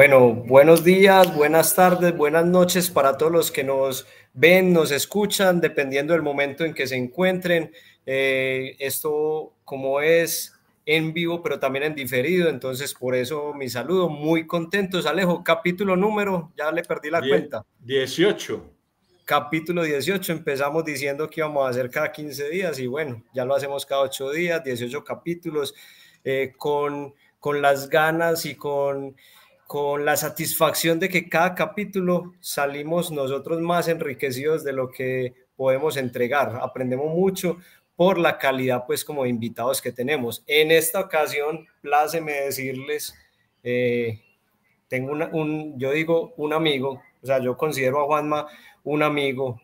Bueno, buenos días, buenas tardes, buenas noches para todos los que nos ven, nos escuchan, dependiendo del momento en que se encuentren. Eh, esto como es en vivo, pero también en diferido, entonces por eso mi saludo, muy contentos. Alejo, capítulo número, ya le perdí la cuenta. 18. Capítulo 18, empezamos diciendo que íbamos a hacer cada 15 días y bueno, ya lo hacemos cada 8 días, 18 capítulos, eh, con, con las ganas y con con la satisfacción de que cada capítulo salimos nosotros más enriquecidos de lo que podemos entregar. Aprendemos mucho por la calidad, pues, como invitados que tenemos. En esta ocasión, pláceme decirles, eh, tengo un, yo digo, un amigo, o sea, yo considero a Juanma un amigo,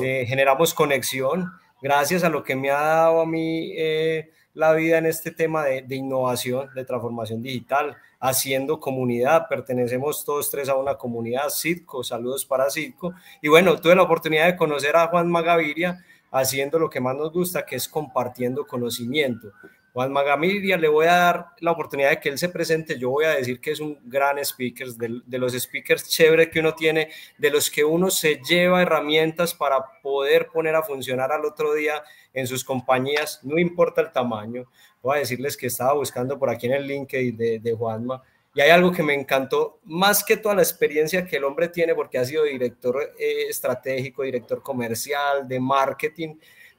eh, generamos conexión, gracias a lo que me ha dado a mí eh, la vida en este tema de, de innovación, de transformación digital haciendo comunidad. Pertenecemos todos tres a una comunidad, Citco, saludos para Citco. Y bueno, tuve la oportunidad de conocer a Juan Magaviria haciendo lo que más nos gusta, que es compartiendo conocimiento. Juan Magaviria, le voy a dar la oportunidad de que él se presente. Yo voy a decir que es un gran speaker, de, de los speakers chévere que uno tiene, de los que uno se lleva herramientas para poder poner a funcionar al otro día en sus compañías, no importa el tamaño. Voy a decirles que estaba buscando por aquí en el LinkedIn de, de Juanma y hay algo que me encantó, más que toda la experiencia que el hombre tiene, porque ha sido director eh, estratégico, director comercial, de marketing,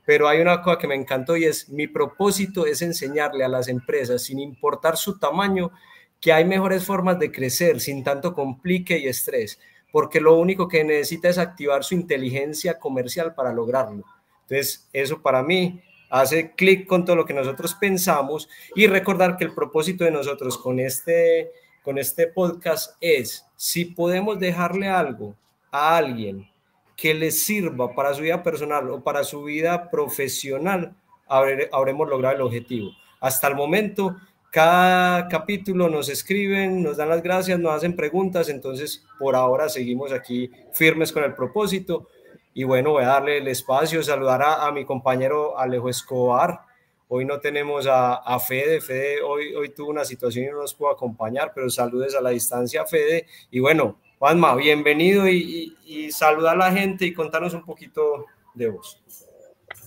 pero hay una cosa que me encantó y es mi propósito es enseñarle a las empresas, sin importar su tamaño, que hay mejores formas de crecer sin tanto complique y estrés, porque lo único que necesita es activar su inteligencia comercial para lograrlo. Entonces, eso para mí hace clic con todo lo que nosotros pensamos y recordar que el propósito de nosotros con este, con este podcast es, si podemos dejarle algo a alguien que le sirva para su vida personal o para su vida profesional, habremos logrado el objetivo. Hasta el momento, cada capítulo nos escriben, nos dan las gracias, nos hacen preguntas, entonces por ahora seguimos aquí firmes con el propósito y bueno, voy a darle el espacio, saludar a, mi compañero Alejo Escobar. Hoy no tenemos a, a, Fede, Fede hoy, hoy tuvo una situación y no nos pudo acompañar, pero saludes a la distancia, Fede. Y bueno, Juanma, bienvenido y, y, saluda a la gente y contanos un poquito de vos.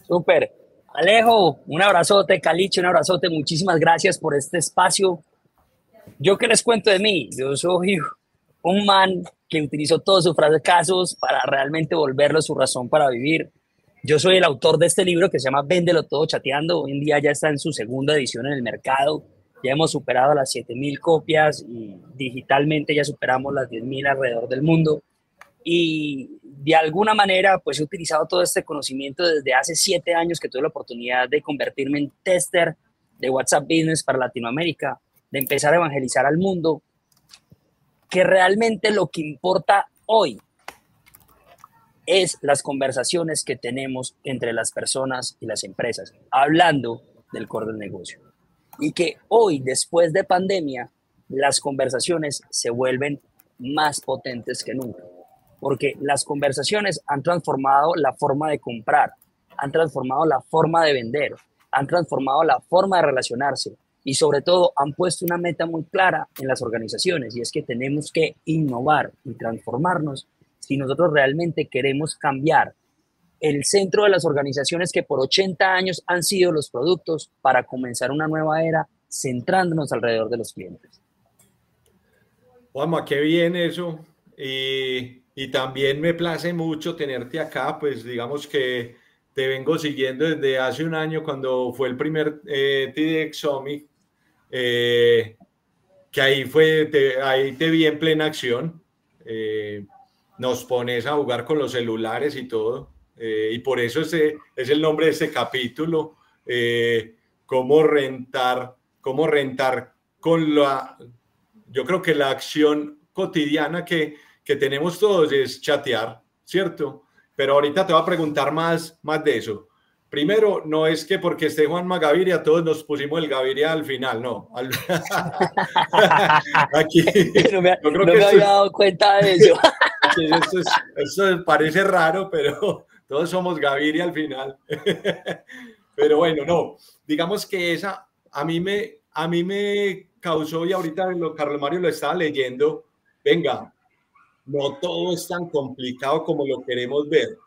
Súper. Alejo, un abrazote, Caliche, un abrazote, muchísimas gracias por este espacio. Yo que les cuento de mí, yo soy un man que utilizó todos sus fracasos para realmente volverlo su razón para vivir. Yo soy el autor de este libro que se llama Véndelo todo chateando. Hoy en día ya está en su segunda edición en el mercado. Ya hemos superado las 7000 copias y digitalmente ya superamos las 10000 alrededor del mundo. Y de alguna manera, pues he utilizado todo este conocimiento desde hace siete años que tuve la oportunidad de convertirme en tester de WhatsApp Business para Latinoamérica, de empezar a evangelizar al mundo que realmente lo que importa hoy es las conversaciones que tenemos entre las personas y las empresas, hablando del core del negocio. Y que hoy, después de pandemia, las conversaciones se vuelven más potentes que nunca. Porque las conversaciones han transformado la forma de comprar, han transformado la forma de vender, han transformado la forma de relacionarse, y sobre todo han puesto una meta muy clara en las organizaciones y es que tenemos que innovar y transformarnos si nosotros realmente queremos cambiar el centro de las organizaciones que por 80 años han sido los productos para comenzar una nueva era centrándonos alrededor de los clientes. Juanma, qué bien eso. Y, y también me place mucho tenerte acá, pues digamos que te vengo siguiendo desde hace un año cuando fue el primer eh, TDX Summit eh, que ahí fue, te, ahí te vi en plena acción. Eh, nos pones a jugar con los celulares y todo. Eh, y por eso ese es el nombre de este capítulo. cómo rentar, cómo rentar con la, yo creo que la acción cotidiana que, que tenemos todos es chatear, ¿cierto? Pero ahorita te voy a preguntar más, más de eso. Primero, no es que porque esté Juan Magaviria todos nos pusimos el Gaviria al final, no. Aquí, no me, no me había dado cuenta de eso. eso, parece raro, pero todos somos Gaviria al final. pero bueno, no. Digamos que esa a mí me, a mí me causó, y ahorita lo, Carlos Mario lo estaba leyendo, venga, no todo es tan complicado como lo queremos ver.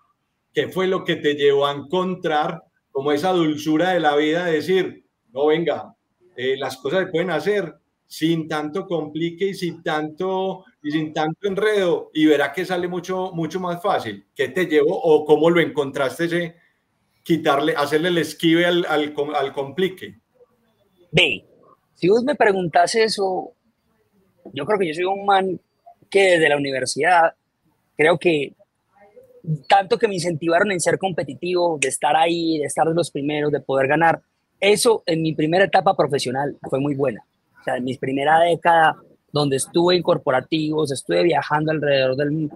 ¿Qué fue lo que te llevó a encontrar como esa dulzura de la vida, decir, no, venga, eh, las cosas se pueden hacer sin tanto complique y sin tanto, y sin tanto enredo y verá que sale mucho, mucho más fácil. ¿Qué te llevó o cómo lo encontraste ese quitarle, hacerle el esquive al, al, al complique? Ve, si vos me preguntas eso, yo creo que yo soy un man que desde la universidad creo que tanto que me incentivaron en ser competitivo, de estar ahí, de estar de los primeros, de poder ganar, eso en mi primera etapa profesional fue muy buena. O sea, en mi primera década, donde estuve en corporativos, estuve viajando alrededor del,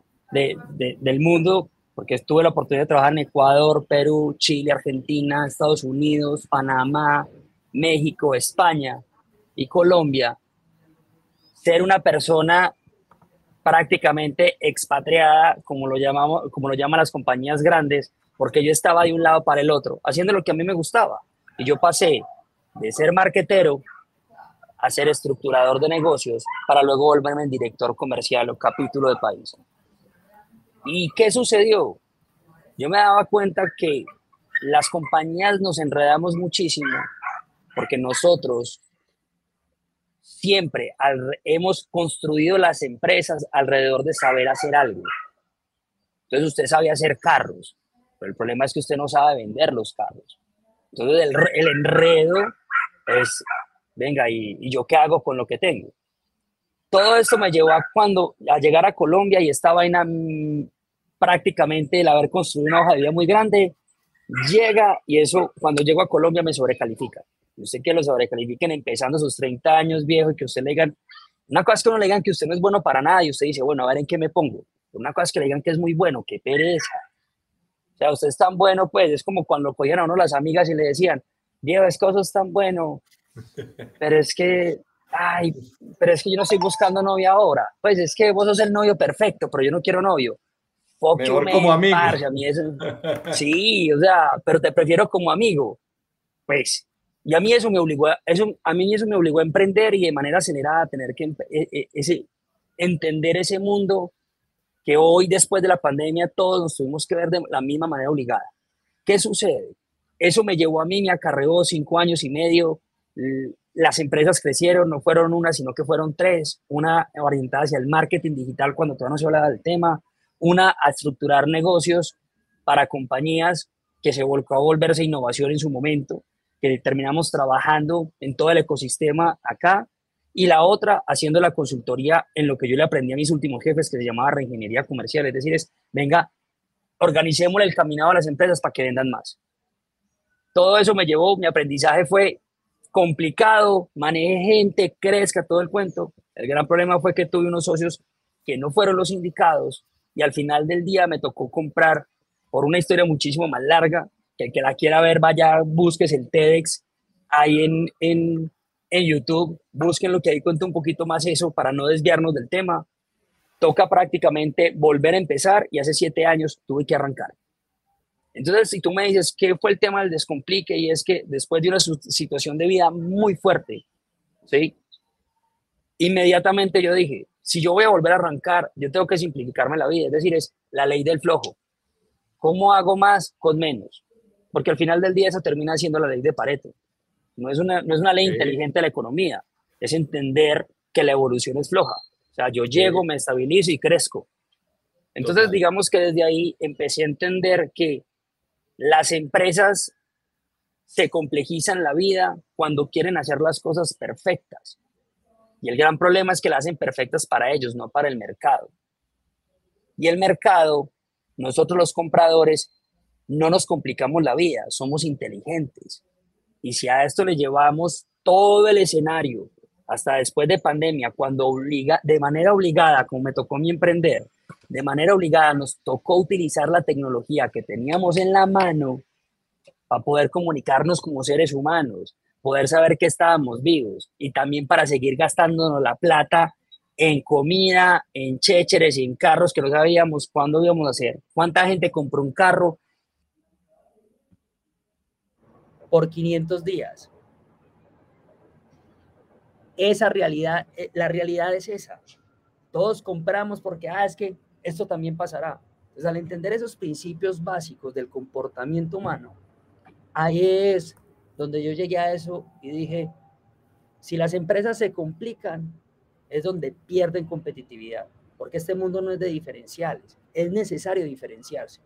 del mundo, porque tuve la oportunidad de trabajar en Ecuador, Perú, Chile, Argentina, Estados Unidos, Panamá, México, España y Colombia. Ser una persona prácticamente expatriada, como lo, llamamos, como lo llaman las compañías grandes, porque yo estaba de un lado para el otro, haciendo lo que a mí me gustaba. Y yo pasé de ser marquetero a ser estructurador de negocios para luego volverme en director comercial o capítulo de país. ¿Y qué sucedió? Yo me daba cuenta que las compañías nos enredamos muchísimo porque nosotros siempre hemos construido las empresas alrededor de saber hacer algo. Entonces usted sabe hacer carros, pero el problema es que usted no sabe vender los carros. Entonces el, enredo es, venga, ¿y, yo qué hago con lo que tengo? Todo esto me llevó a, cuando, a llegar a Colombia y esta vaina mm, prácticamente el haber construido una hoja de vida muy grande, llega y eso cuando llego a Colombia me sobrecalifica usted que lo sobrecalifiquen empezando sus 30 años viejo y que usted le digan, una cosa es que uno le digan que usted no es bueno para nada y usted dice, bueno, a ver en qué me pongo. Una cosa es que le digan que es muy bueno, que pereza. O sea, usted es tan bueno, pues es como cuando cogían a uno las amigas y le decían, Diego, es que sos tan bueno, pero es que, ay, pero es que yo no estoy buscando novia ahora. Pues es que vos sos el novio perfecto, pero yo no quiero novio. Mejor como amigo. sí, o sea, pero te prefiero como amigo. Pues y a mí eso me obligó, a, eso, a mí eso me obligó a emprender y de manera acelerada a tener que e, e, ese, entender ese mundo que hoy después de la pandemia todos nos tuvimos que ver de la misma manera obligada. ¿Qué sucede? Eso me llevó a mí, me acarreó cinco años y medio. Las empresas crecieron, no fueron una, sino que fueron tres. Una orientada hacia el marketing digital cuando todavía no se hablaba del tema. Una a estructurar negocios para compañías que se volcó a volverse innovación en su momento que terminamos trabajando en todo el ecosistema acá, y la otra haciendo la consultoría en lo que yo le aprendí a mis últimos jefes, que se llamaba reingeniería comercial, es decir, es, venga, organicemos el caminado a las empresas para que vendan más. Todo eso me llevó, mi aprendizaje fue complicado, maneje gente, crezca, todo el cuento. El gran problema fue que tuve unos socios que no fueron los indicados y al final del día me tocó comprar, por una historia muchísimo más larga, que el que la quiera ver, vaya, busques el TEDx ahí en, en, en YouTube, busquen lo que ahí cuenta un poquito más eso para no desviarnos del tema. Toca prácticamente volver a empezar y hace siete años tuve que arrancar. Entonces, si tú me dices, ¿qué fue el tema del descomplique? Y es que después de una situación de vida muy fuerte, ¿sí? Inmediatamente yo dije, si yo voy a volver a arrancar, yo tengo que simplificarme la vida. Es decir, es la ley del flojo. ¿Cómo hago más con menos? Porque al final del día esa termina siendo la ley de Pareto. No es una, no es una ley inteligente de la economía, es entender que la evolución es floja. O sea, yo llego, me estabilizo y crezco. Entonces, digamos que desde ahí empecé a entender que las empresas se complejizan la vida cuando quieren hacer las cosas perfectas. Y el gran problema es que las hacen perfectas para ellos, no para el mercado. Y el mercado, nosotros los compradores, no nos complicamos la vida, somos inteligentes. Y si a esto le llevamos todo el escenario, hasta después de pandemia, cuando obliga, de manera obligada, como me tocó mí emprender, de manera obligada nos tocó utilizar la tecnología que teníamos en la mano para poder comunicarnos como seres humanos, poder saber que estábamos vivos y también para seguir gastándonos la plata en comida, en chécheres en carros que no sabíamos cuándo íbamos a hacer. ¿Cuánta gente compró un carro por 500 días. Esa realidad, eh, la realidad es esa. todos compramos porque, ah, es que esto también pasará. Entonces, al entender esos principios básicos del comportamiento humano, ahí es donde yo llegué a eso y dije, si las empresas se complican, es donde pierden competitividad, porque este mundo no es de diferenciales, es necesario diferenciarse.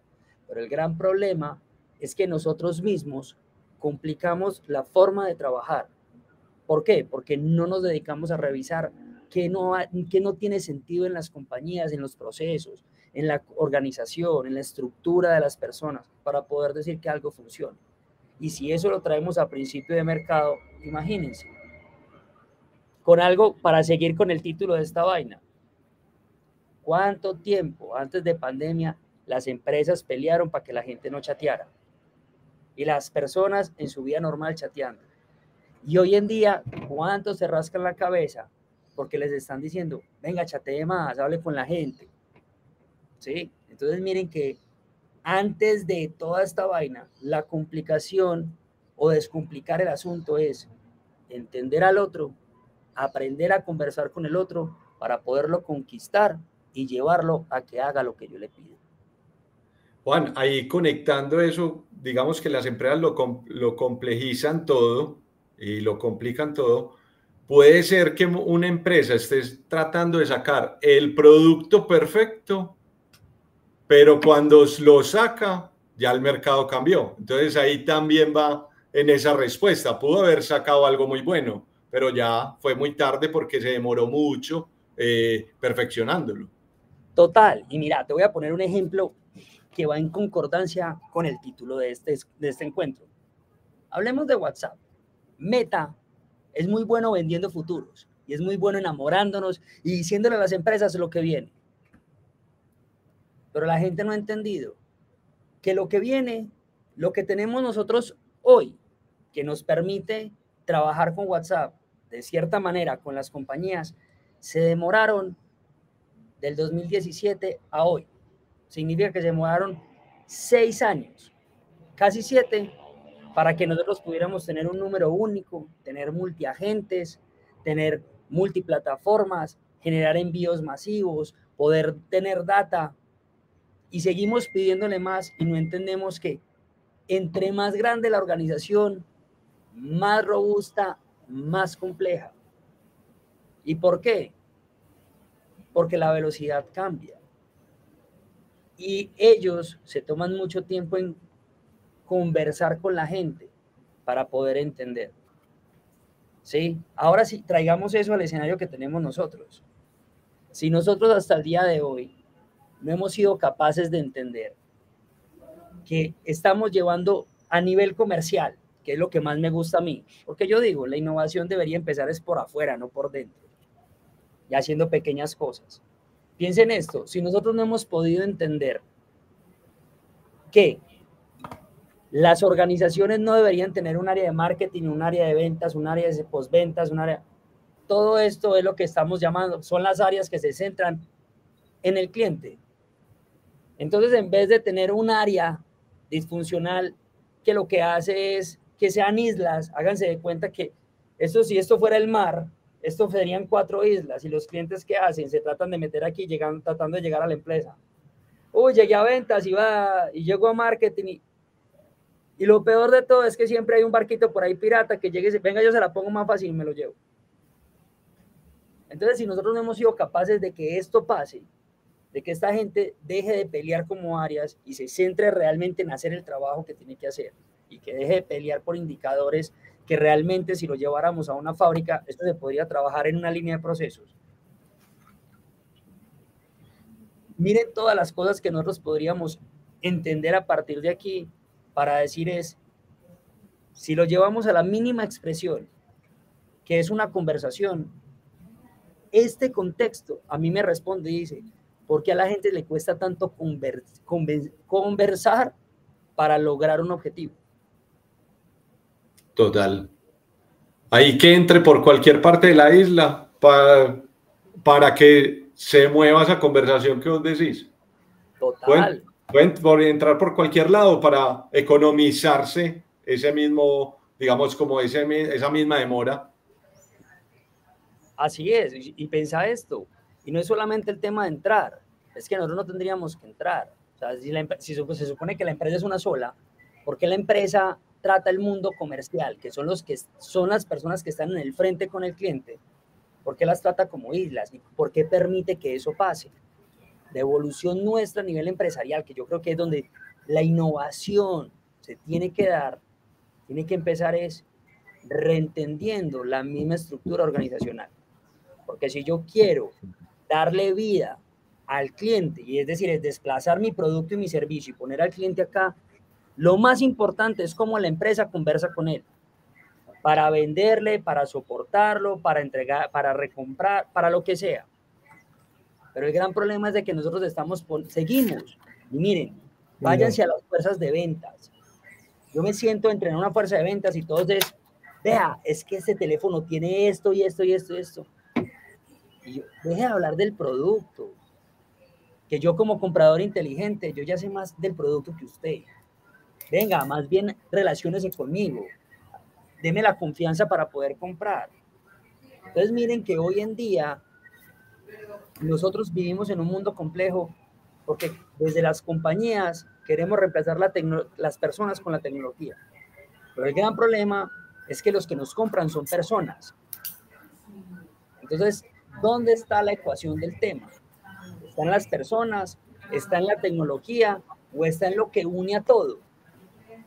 Pero el gran problema es que nosotros mismos complicamos la forma de trabajar. ¿Por qué? Porque no nos dedicamos a revisar qué no, qué no tiene sentido en las compañías, en los procesos, en la organización, en la estructura de las personas, para poder decir que algo funciona. Y si eso lo traemos a principio de mercado, imagínense, con algo para seguir con el título de esta vaina. ¿Cuánto tiempo antes de pandemia las empresas pelearon para que la gente no chateara? Y las personas en su vida normal chateando. Y hoy en día, ¿cuántos se rascan la cabeza? Porque les están diciendo, venga, chatee más, hable con la gente. ¿Sí? Entonces miren que antes de toda esta vaina, la complicación o descomplicar el asunto es entender al otro aprender a conversar con el otro para poderlo conquistar y llevarlo a que haga lo que yo le pido. Juan, ahí conectando eso, digamos que las empresas lo, lo complejizan todo y lo complican todo. Puede ser que una empresa esté tratando de sacar el producto perfecto, pero cuando lo saca, ya el mercado cambió. Entonces ahí también va en esa respuesta. Pudo haber sacado algo muy bueno, pero ya fue muy tarde porque se demoró mucho eh, perfeccionándolo. Total, y mira, te voy a poner un ejemplo que va en concordancia con el título de este, de este encuentro. Hablemos de WhatsApp. Meta es muy bueno vendiendo futuros y es muy bueno enamorándonos y diciéndole a las empresas lo que viene. Pero la gente no ha entendido que lo que viene, lo que tenemos nosotros hoy, que nos permite trabajar con WhatsApp, de cierta manera con las compañías se demoraron del 2017 a hoy. Significa que se demoraron seis años, casi siete, para que nosotros pudiéramos tener un número único, tener multiagentes, tener multiplataformas, generar envíos masivos, poder tener data. Y seguimos pidiéndole más y no entendemos que entre más grande la organización, más robusta más compleja. ¿Y por qué? Porque la velocidad cambia. Y ellos se toman mucho tiempo en conversar con la gente para poder entender. ¿Sí? Ahora sí, traigamos eso al escenario que tenemos nosotros. Si nosotros hasta el día de hoy no hemos sido capaces de entender que estamos llevando a nivel comercial que es lo que más me gusta a mí. Porque yo digo, la innovación debería empezar es por afuera, no por dentro. Y haciendo pequeñas cosas. Piensen esto, si nosotros no hemos podido entender que las organizaciones no deberían tener un área de marketing, un área de ventas, un área de postventas, un área... Todo esto es lo que estamos llamando, son las áreas que se centran en el cliente. Entonces, en vez de tener un área disfuncional que lo que hace es que sean islas, háganse de cuenta que esto, si esto fuera el mar, esto serían cuatro islas y los clientes que hacen se tratan de meter aquí, llegan, tratando de llegar a la empresa. Uy, llegué a ventas y, va, y llego a marketing y, y lo peor de todo es que siempre hay un barquito por ahí pirata que llegue y venga, yo se la pongo más fácil y me lo llevo. Entonces, si nosotros no hemos sido capaces de que esto pase, de que esta gente deje de pelear como áreas y se centre realmente en hacer el trabajo que tiene que hacer, y que deje de pelear por indicadores que realmente si lo lleváramos a una fábrica, esto se podría trabajar en una línea de procesos. Miren todas las cosas que nosotros podríamos entender a partir de aquí para decir es, si lo llevamos a la mínima expresión, que es una conversación, este contexto a mí me responde y dice, ¿por qué a la gente le cuesta tanto conversar para lograr un objetivo? Total. Ahí que entre por cualquier parte de la isla para, para que se mueva esa conversación que vos decís. Total. Pueden, por entrar por cualquier lado para economizarse ese mismo, digamos, como ese, esa misma demora. Así es. Y, pensa esto. Y no es solamente el tema de entrar, es que nosotros no tendríamos que entrar. O sea, si, si se supone que la empresa es una sola, ¿por qué la empresa trata el mundo comercial, que son, los que son las personas que están en el frente con el cliente? ¿Por qué las trata como islas? ¿Y por qué permite que eso pase? La evolución nuestra a nivel empresarial, que yo creo que es donde la innovación se tiene que dar, tiene que empezar es reentendiendo la misma estructura organizacional. Porque si yo quiero darle vida al cliente, y es decir, es desplazar mi producto y mi servicio y poner al cliente acá, lo más importante es cómo la empresa conversa con él para venderle, para soportarlo, para entregar, para recomprar, para lo que sea. Pero el gran problema es de que nosotros estamos, seguimos. Y miren, váyanse a las fuerzas de ventas. Yo me siento entre una fuerza de ventas y todos es, vea, es que este teléfono tiene esto y esto y esto y esto. Y yo, deje de hablar del producto. Que yo como comprador inteligente, yo ya sé más del producto que usted. Venga, más bien relaciónese conmigo. Deme la confianza para poder comprar. Entonces miren que hoy en día nosotros vivimos en un mundo complejo porque desde las compañías queremos reemplazar la las personas con la tecnología. Pero el gran problema es que los que nos compran son personas. Entonces, ¿dónde está la ecuación del tema? ¿Está en las personas? ¿Está en la tecnología? ¿O está en lo que une a todo?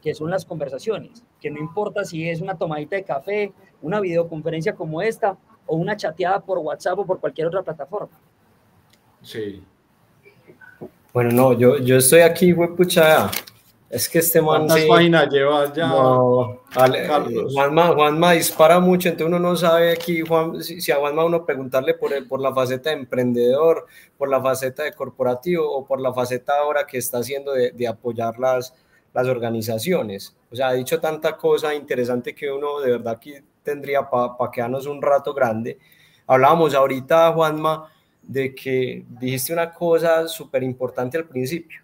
Que son las conversaciones. Que no importa si es una tomadita de café, una videoconferencia como esta, o una chateada por WhatsApp o por cualquier otra plataforma. Sí. Bueno, no, yo, yo estoy aquí, pucha, es que este man. ¿Cuántas páginas llevas ya? No, Juanma, Juanma, dispara mucho, entonces uno no sabe aquí, Juan, si, a Juanma uno preguntarle por, el, por la faceta de emprendedor, por la faceta de corporativo o por la faceta ahora que está haciendo de, de apoyar las, las organizaciones. O sea, ha dicho tanta cosa interesante que uno de verdad aquí tendría para pa quedarnos un rato grande. Hablábamos ahorita, Juanma, de que dijiste una cosa súper importante al principio,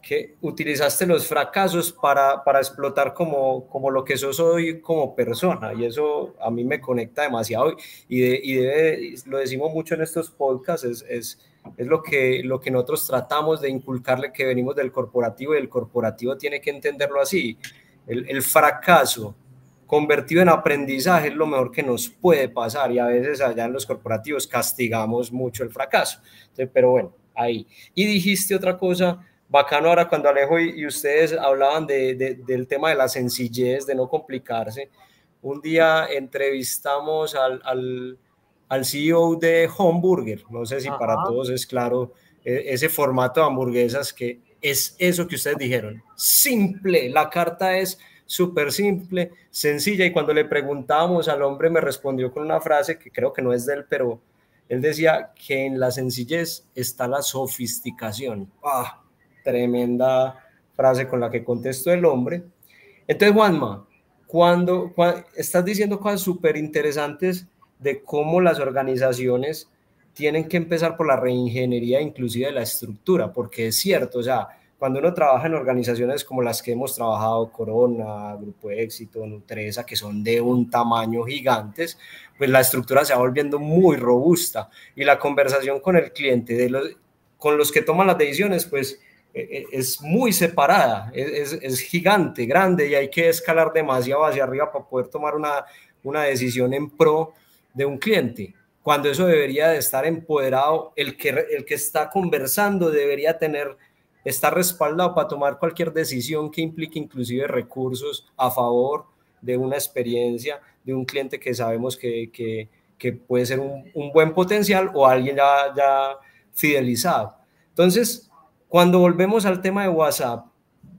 que utilizaste los fracasos para, para explotar como, como lo que sos hoy como persona, y eso a mí me conecta demasiado, y, y lo decimos mucho en estos podcasts, es, es, lo, que, lo que nosotros tratamos de inculcarle que venimos del corporativo, y el corporativo tiene que entenderlo así, el, el fracaso convertido en aprendizaje es lo mejor que nos puede pasar y a veces allá en los corporativos castigamos mucho el fracaso. pero bueno, ahí. Y dijiste otra cosa bacano ahora cuando Alejo y, ustedes hablaban de, del tema de la sencillez, de no complicarse. Un día entrevistamos al, al, al CEO de Homeburger, no sé si para todos es claro e, ese formato de hamburguesas que es eso que ustedes dijeron, simple, la carta es súper simple, sencilla, y cuando le preguntamos al hombre me respondió con una frase que creo que no es de él, pero él decía que en la sencillez está la sofisticación. ¡Ah! Tremenda frase con la que contestó el hombre. Entonces, Juanma, cuando, estás diciendo cosas súper interesantes de cómo las organizaciones tienen que empezar por la reingeniería inclusive de la estructura, porque es cierto, o sea, cuando uno trabaja en organizaciones como las que hemos trabajado, Corona, Grupo Éxito, Nutresa, que son de un tamaño gigantes, pues la estructura se va volviendo muy robusta y la conversación con el cliente, de los, con los que toman las decisiones, pues e, e, es muy separada, es, es, gigante, grande y hay que escalar demasiado hacia arriba para poder tomar una, una decisión en pro de un cliente cuando eso debería de estar empoderado, el que, el que está conversando debería tener está respaldado para tomar cualquier decisión que implique inclusive recursos a favor de una experiencia de un cliente que sabemos que, que, que puede ser un, un, buen potencial o alguien ya, ya fidelizado. Entonces, cuando volvemos al tema de WhatsApp,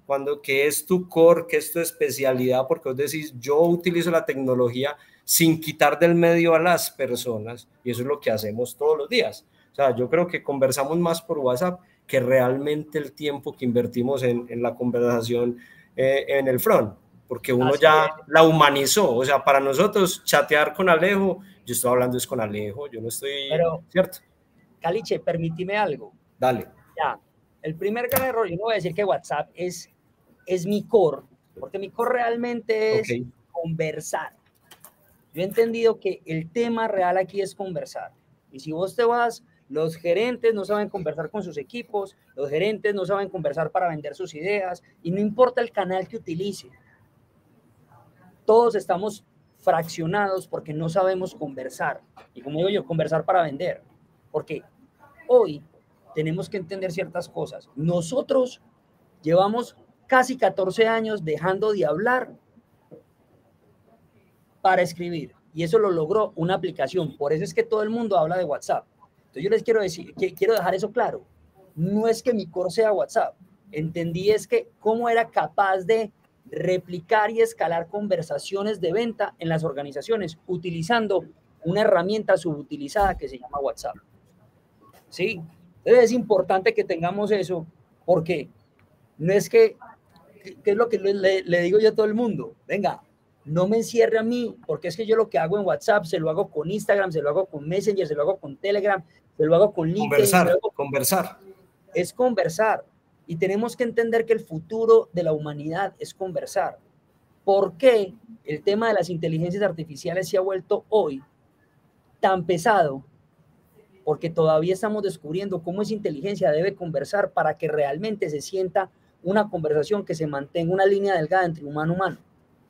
cuando que es tu core, que es tu especialidad, porque vos decís, yo utilizo la tecnología sin quitar del medio a las personas, y eso es lo que hacemos todos los días. O sea, yo creo que conversamos más por WhatsApp que realmente el tiempo que invertimos en, en la conversación eh, en el front, porque uno ya la humanizó. O sea, para nosotros chatear con Alejo, yo estoy hablando es con Alejo, yo no estoy... Pero, ¿cierto? Caliche, permíteme algo. Dale. Ya, el primer gran error, yo no voy a decir que WhatsApp es, es mi core, porque mi core realmente es conversar. Yo he entendido que el tema real aquí es conversar. Y si vos te vas Los gerentes no saben conversar con sus equipos, los gerentes no saben conversar para vender sus ideas y no importa el canal que utilice. Todos estamos fraccionados porque no sabemos conversar. Y como digo yo, conversar para vender. Porque hoy tenemos que entender ciertas cosas. Nosotros llevamos casi 14 años dejando de hablar para escribir. Y eso lo logró una aplicación. Por eso es que todo el mundo habla de WhatsApp. Entonces yo les quiero decir, que quiero dejar eso claro. No es que mi core sea WhatsApp. Entendí es que cómo era capaz de replicar y escalar conversaciones de venta en las organizaciones utilizando una herramienta subutilizada que se llama WhatsApp. ¿Sí? Entonces es importante que tengamos eso porque no es que, ¿qué es lo que le, le, digo yo a todo el mundo? Venga, no me encierre a mí, porque es que yo lo que hago en WhatsApp se lo hago con Instagram, se lo hago con Messenger, se lo hago con Telegram, se lo hago con LinkedIn. Conversar, conversar. Es conversar. Y tenemos que entender que el futuro de la humanidad es conversar. ¿Por qué el tema de las inteligencias artificiales se ha vuelto hoy tan pesado? Porque todavía estamos descubriendo cómo esa inteligencia debe conversar para que realmente se sienta una conversación que se mantenga una línea delgada entre humano y humano.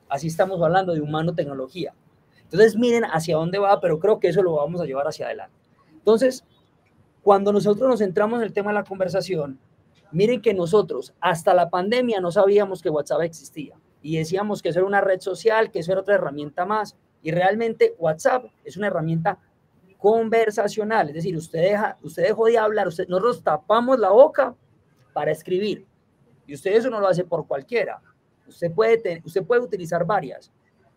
Así estamos hablando de humano-tecnología. Entonces miren hacia dónde va, pero creo que eso lo vamos a llevar hacia adelante. Entonces, cuando nosotros nos centramos en el tema de la conversación, Miren que nosotros hasta la pandemia no sabíamos que WhatsApp existía y decíamos que eso era una red social, que eso era otra herramienta más. Y realmente WhatsApp es una herramienta conversacional, es decir, usted, deja, usted dejó de hablar, usted, nosotros tapamos la boca para escribir y usted eso no lo hace por cualquiera. Usted puede, usted puede utilizar varias,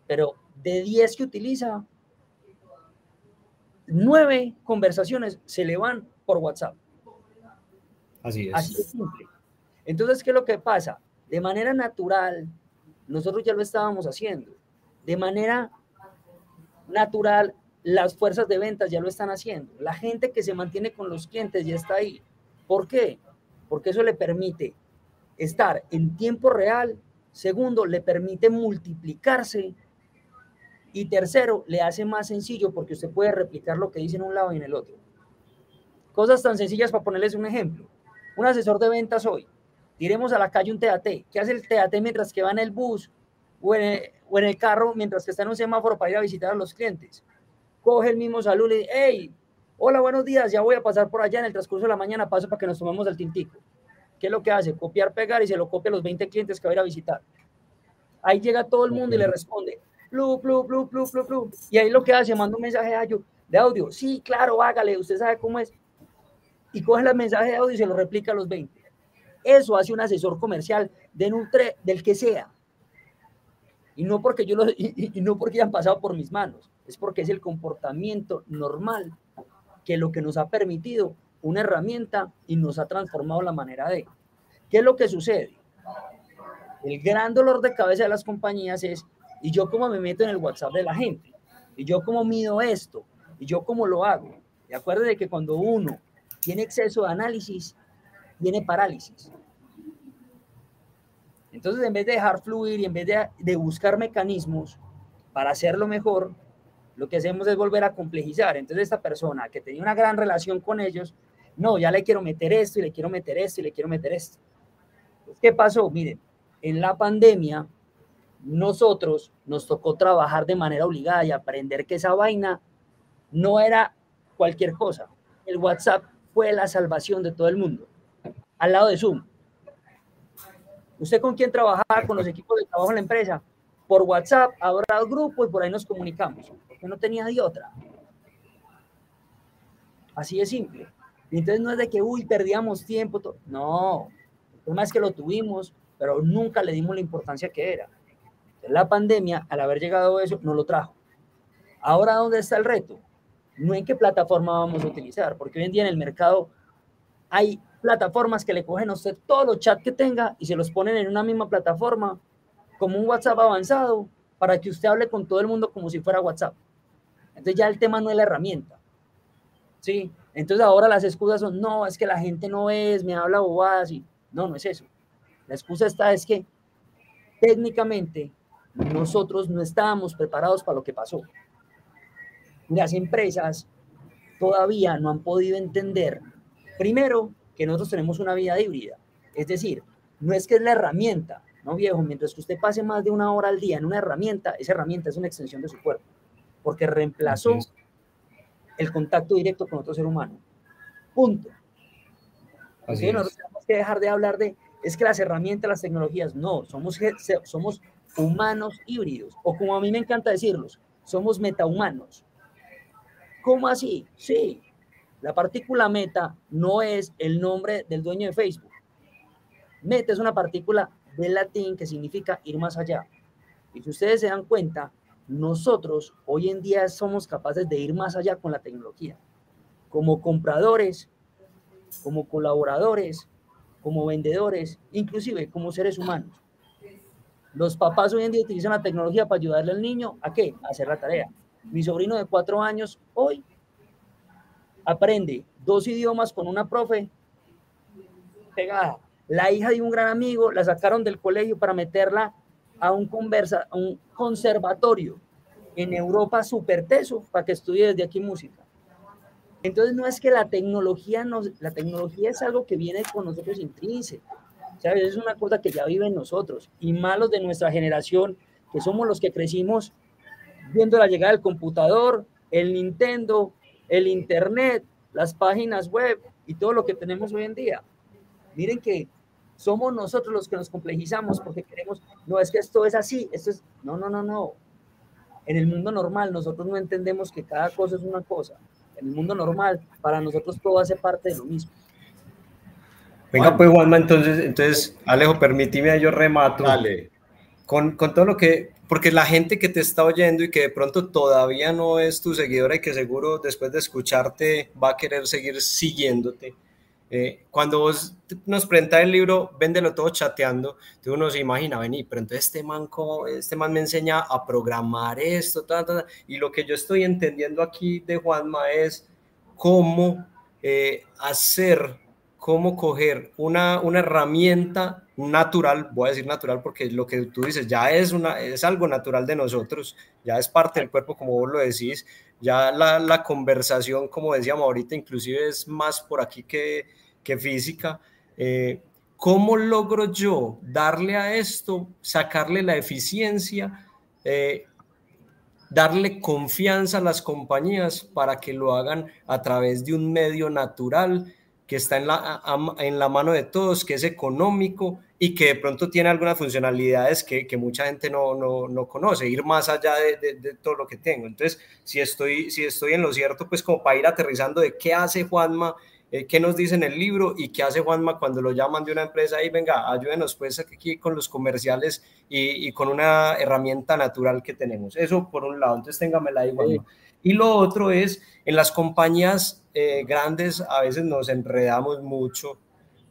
pero de 10 que utiliza, 9 conversaciones se le van por WhatsApp. Así es. Así simple. Entonces, ¿qué es lo que pasa? De manera natural, nosotros ya lo estábamos haciendo. De manera natural, las fuerzas de ventas ya lo están haciendo. La gente que se mantiene con los clientes ya está ahí. ¿Por qué? Porque eso le permite estar en tiempo real. Segundo, le permite multiplicarse. Y tercero, le hace más sencillo porque usted puede replicar lo que dice en un lado y en el otro. Cosas tan sencillas para ponerles un ejemplo un asesor de ventas hoy, tiremos a la calle un TAT, ¿qué hace el TAT mientras que va en el bus o en el, carro mientras que está en un semáforo para ir a visitar a los clientes? Coge el mismo saludo y dice, hey, hola, buenos días, ya voy a pasar por allá en el transcurso de la mañana, paso para que nos tomemos el tintico. ¿Qué es lo que hace? Copiar, pegar y se lo copia a los 20 clientes que va a ir a visitar. Ahí llega todo el mundo y le responde, plu, plu, plu, plu, plu, plu. Y ahí lo que hace, manda un mensaje de audio. Sí, claro, hágale, usted sabe cómo es y coge el mensaje de audio y se lo replica a los 20. Eso hace un asesor comercial de Nutre, del que sea. Y no porque yo lo, y, no porque hayan pasado por mis manos, es porque es el comportamiento normal que lo que nos ha permitido una herramienta y nos ha transformado la manera de. ¿Qué es lo que sucede? El gran dolor de cabeza de las compañías es, ¿y yo cómo me meto en el WhatsApp de la gente? ¿Y yo cómo mido esto? ¿Y yo cómo lo hago? Y acuérdense que cuando uno tiene exceso de análisis, tiene parálisis. Entonces, en vez de dejar fluir y en vez de, buscar mecanismos para hacerlo mejor, lo que hacemos es volver a complejizar. Entonces, esta persona que tenía una gran relación con ellos, no, ya le quiero meter esto y le quiero meter esto y le quiero meter esto. ¿Qué pasó? Miren, en la pandemia, nosotros nos tocó trabajar de manera obligada y aprender que esa vaina no era cualquier cosa. El WhatsApp fue la salvación de todo el mundo, al lado de Zoom. ¿Usted con quién trabajaba con los equipos de trabajo en la empresa? Por WhatsApp, habrá grupo y por ahí nos comunicamos, porque no tenía de otra. Así de simple. Entonces no es de que, uy, perdíamos tiempo. No, el problema es que lo tuvimos, pero nunca le dimos la importancia que era. La pandemia, al haber llegado a eso, no lo trajo. Ahora, ¿dónde está el reto? no en qué plataforma vamos a utilizar, porque hoy en día en el mercado hay plataformas que le cogen a usted todos los chats que tenga y se los ponen en una misma plataforma, como un WhatsApp avanzado, para que usted hable con todo el mundo como si fuera WhatsApp. Entonces ya el tema no es la herramienta. ¿Sí? Entonces ahora las excusas son, no, es que la gente no es, me habla bobadas y no, no es eso. La excusa está es que técnicamente nosotros no estábamos preparados para lo que pasó las empresas todavía no han podido entender, primero, que nosotros tenemos una vida híbrida. Es decir, no es que es la herramienta, no viejo, mientras que usted pase más de una hora al día en una herramienta, esa herramienta es una extensión de su cuerpo, porque reemplazó el contacto directo con otro ser humano. Punto. Así nosotros tenemos que dejar de hablar de, es que las herramientas, las tecnologías, no, somos, somos humanos híbridos, o como a mí me encanta decirlos, somos metahumanos. ¿Cómo así? Sí, la partícula meta no es el nombre del dueño de Facebook. Meta es una partícula del latín que significa ir más allá. Y si ustedes se dan cuenta, nosotros hoy en día somos capaces de ir más allá con la tecnología. Como compradores, como colaboradores, como vendedores, inclusive como seres humanos. Los papás hoy en día utilizan la tecnología para ayudarle al niño a qué? A hacer la tarea. Mi sobrino de cuatro años hoy aprende dos idiomas con una profe pegada. La hija de un gran amigo la sacaron del colegio para meterla a un, conversa, a un conservatorio en Europa súper teso para que estudie desde aquí música. Entonces no es que la tecnología nos, la tecnología es algo que viene con nosotros intrínseco. ¿sabes? Es una cosa que ya vive en nosotros. Y malos de nuestra generación, que somos los que crecimos viendo la llegada del computador, el Nintendo, el Internet, las páginas web y todo lo que tenemos hoy en día. Miren que somos nosotros los que nos complejizamos porque queremos, no es que esto es así, esto es, no, no, no, no. En el mundo normal nosotros no entendemos que cada cosa es una cosa. En el mundo normal, para nosotros todo hace parte de lo mismo. Venga, pues Juanma, entonces, entonces, Alejo, permíteme, yo remato. Dale. Con, con, todo lo que, porque la gente que te está oyendo y que de pronto todavía no es tu seguidora y que seguro después de escucharte va a querer seguir siguiéndote. Eh, cuando vos nos presentas el libro, véndelo todo chateando, uno se imagina, vení, pero entonces este man, este man me enseña a programar esto, y lo que yo estoy entendiendo aquí de Juanma es cómo eh, hacer cómo coger una, una herramienta natural, voy a decir natural porque lo que tú dices ya es, una, es algo natural de nosotros, ya es parte del cuerpo como vos lo decís, ya la, la conversación, como decíamos ahorita, inclusive es más por aquí que, que física. Eh, ¿Cómo logro yo darle a esto, sacarle la eficiencia, eh, darle confianza a las compañías para que lo hagan a través de un medio natural? que está en la, en la mano de todos, que es económico y que de pronto tiene algunas funcionalidades que, que mucha gente no, no, no, conoce, ir más allá de, de, todo lo que tengo. Entonces, si estoy, si estoy en lo cierto, pues como para ir aterrizando de qué hace Juanma, eh, qué nos dice en el libro y qué hace Juanma cuando lo llaman de una empresa y venga, ayúdenos pues aquí con los comerciales y, y, con una herramienta natural que tenemos. Eso por un lado, entonces téngamela ahí, Juanma. Y lo otro es, en las compañías eh, grandes a veces nos enredamos mucho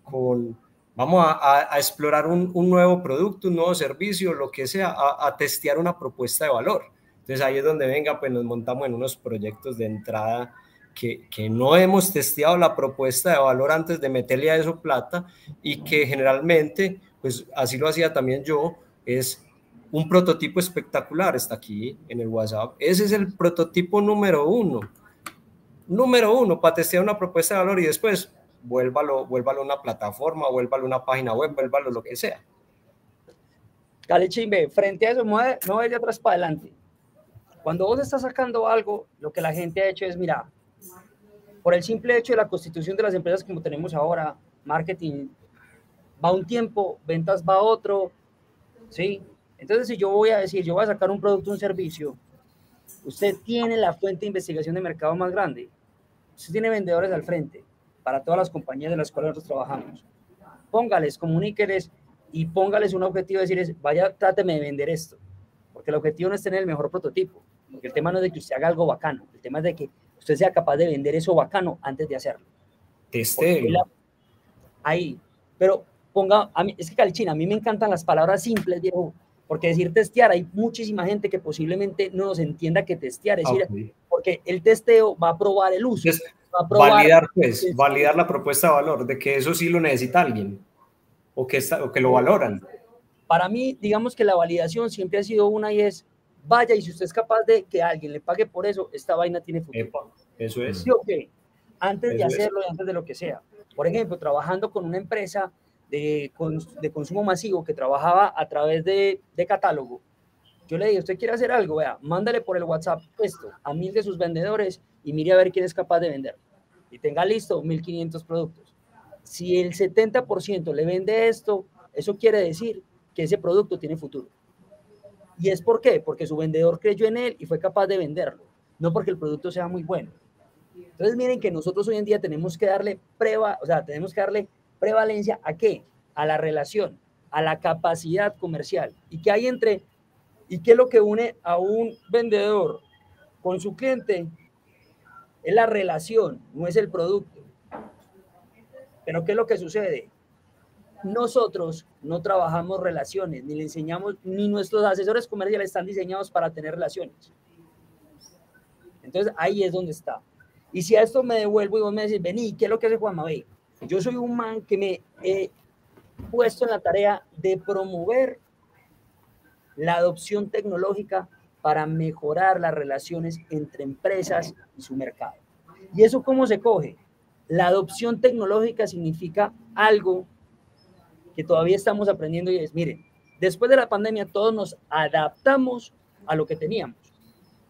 con, vamos a, a, explorar un, un, nuevo producto, un nuevo servicio, lo que sea, a, a, testear una propuesta de valor. Entonces ahí es donde venga, pues nos montamos en unos proyectos de entrada que, que no hemos testeado la propuesta de valor antes de meterle a eso plata y que generalmente, pues así lo hacía también yo, es un prototipo espectacular, está aquí en el WhatsApp. Ese es el prototipo número uno. Número uno, para testear una propuesta de valor y después vuélvalo, vuélvalo a una plataforma, vuélvalo a una página web, vuélvalo lo que sea. Dale, chimbe, frente a eso, mueve, mueve de atrás para adelante. Cuando vos estás sacando algo, lo que la gente ha hecho es, mira, por el simple hecho de la constitución de las empresas como tenemos ahora, marketing va un tiempo, ventas va otro, ¿sí? Entonces, si yo voy a decir, yo voy a sacar un producto, un servicio, usted tiene la fuente de investigación de mercado más grande, usted tiene vendedores al frente para todas las compañías de las cuales nosotros trabajamos. Póngales, comuníqueles y póngales un objetivo de decirles, vaya, tráteme de vender esto, porque el objetivo no es tener el mejor prototipo, porque el tema no es de que usted haga algo bacano, el tema es de que usted sea capaz de vender eso bacano antes de hacerlo. Teste. Ahí, pero ponga, a mí, es que Calichina, a mí me encantan las palabras simples, viejo, porque decir testear, hay muchísima gente que posiblemente no nos entienda que testear, es decir, okay. porque el testeo va a probar el uso. Es, va a probar validar, pues, validar la propuesta de valor, de que eso sí lo necesita alguien, o que, está, o que lo valoran. Para mí, digamos que la validación siempre ha sido una y es, vaya, y si usted es capaz de que alguien le pague por eso, esta vaina tiene futuro. Epa, Eso es. ¿Sí o qué? Antes de hacerlo antes de lo que sea. Por ejemplo, trabajando con una empresa de, de consumo masivo que trabajaba a través de, de catálogo, yo le dije, usted quiere hacer algo, vea, mándale por el WhatsApp esto a mil de sus vendedores y mire a ver quién es capaz de vender. Y tenga listo 1500 productos. Si el 70% le vende esto, eso quiere decir que ese producto tiene futuro. ¿Y es por qué? Porque su vendedor creyó en él y fue capaz de venderlo, no porque el producto sea muy bueno. Entonces miren que nosotros hoy en día tenemos que darle prueba, o sea, tenemos que darle prevalencia a qué? A la relación, a la capacidad comercial. ¿Y qué hay entre, y qué es lo que une a un vendedor con su cliente? Es la relación, no es el producto. Pero ¿qué es lo que sucede? Nosotros no trabajamos relaciones, ni le enseñamos, ni nuestros asesores comerciales están diseñados para tener relaciones. Entonces ahí es donde está. Y si a esto me devuelvo y vos me decís, vení, ¿qué es lo que hace Juan Mabé? Yo soy un man que me he puesto en la tarea de promover la adopción tecnológica para mejorar las relaciones entre empresas y su mercado. ¿Y eso cómo se coge? La adopción tecnológica significa algo que todavía estamos aprendiendo y es, miren, después de la pandemia todos nos adaptamos a lo que teníamos.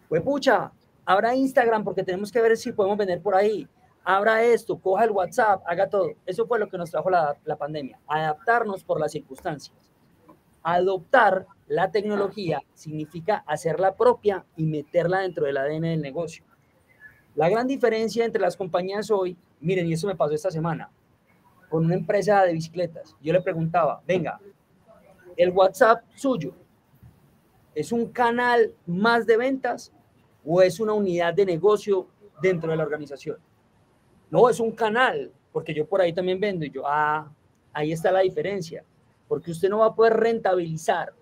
Pues pucha, abra Instagram porque tenemos que ver si podemos vender por ahí. Abra esto, coja el WhatsApp, haga todo. Eso fue lo que nos trajo la, la pandemia, adaptarnos por las circunstancias. Adoptar la tecnología significa hacerla propia y meterla dentro del ADN del negocio. La gran diferencia entre las compañías hoy, miren, y eso me pasó esta semana, con una empresa de bicicletas. Yo le preguntaba, venga, el WhatsApp suyo es un canal más de ventas o es una unidad de negocio dentro de la organización. No, es un canal, porque yo por ahí también vendo y yo, ah, ahí está la diferencia, porque usted no va a poder rentabilizar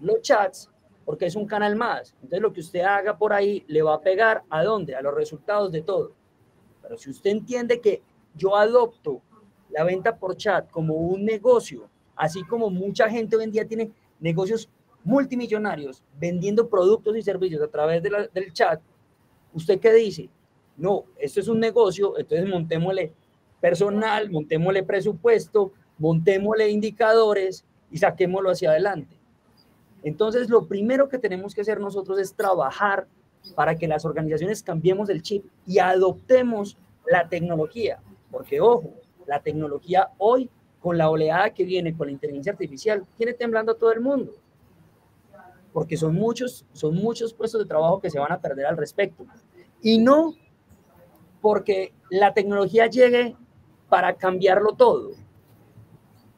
los chats porque es un canal más. Entonces lo que usted haga por ahí le va a pegar a dónde? A los resultados de todo. Pero si usted entiende que yo adopto la venta por chat como un negocio, así como mucha gente hoy en día tiene negocios multimillonarios vendiendo productos y servicios a través del chat, ¿usted qué dice? No, esto es un negocio, entonces montémosle personal, montémosle presupuesto, montémosle indicadores y saquémoslo hacia adelante. Entonces, lo primero que tenemos que hacer nosotros es trabajar para que las organizaciones cambiemos el chip y adoptemos la tecnología. Porque, ojo, la tecnología hoy, con la oleada que viene con la inteligencia artificial, tiene temblando a todo el mundo. Porque son muchos, son muchos puestos de trabajo que se van a perder al respecto. Y no porque la tecnología llegue para cambiarlo todo,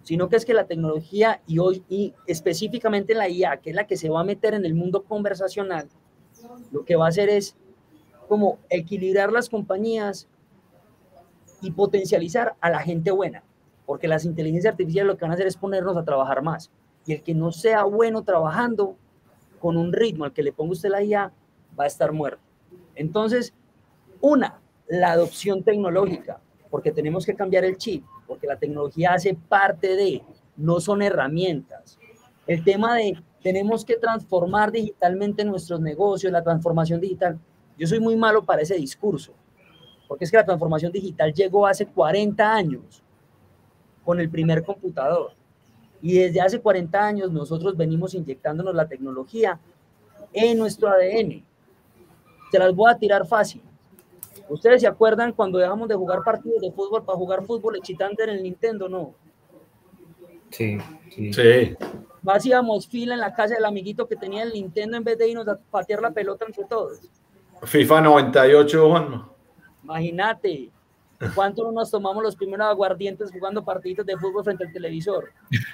sino que es que la tecnología y hoy y específicamente la IA, que es la que se va a meter en el mundo conversacional, lo que va a hacer es como equilibrar las compañías y potencializar a la gente buena, porque las inteligencias artificiales lo que van a hacer es ponernos a trabajar más. Y el que no sea bueno trabajando con un ritmo al que le ponga usted la IA, va a estar muerto. Entonces, una, la adopción tecnológica, porque tenemos que cambiar el chip, porque la tecnología hace parte de, no son herramientas. El tema de tenemos que transformar digitalmente nuestros negocios, la transformación digital. Yo soy muy malo para ese discurso, porque es que la transformación digital llegó hace 40 años con el primer computador. Y desde hace 40 años nosotros venimos inyectándonos la tecnología en nuestro ADN. Se las voy a tirar fácil. ¿Ustedes se acuerdan cuando dejamos de jugar partidos de fútbol para jugar fútbol excitante en el Nintendo? No. Sí, sí. Sí. Hacíamos fila en la casa del amiguito que tenía el Nintendo en vez de irnos a patear la pelota entre todos. FIFA 98, Juan. Imagínate, ¿cuánto no nos tomamos los primeros aguardientes jugando partidos de fútbol frente al televisor?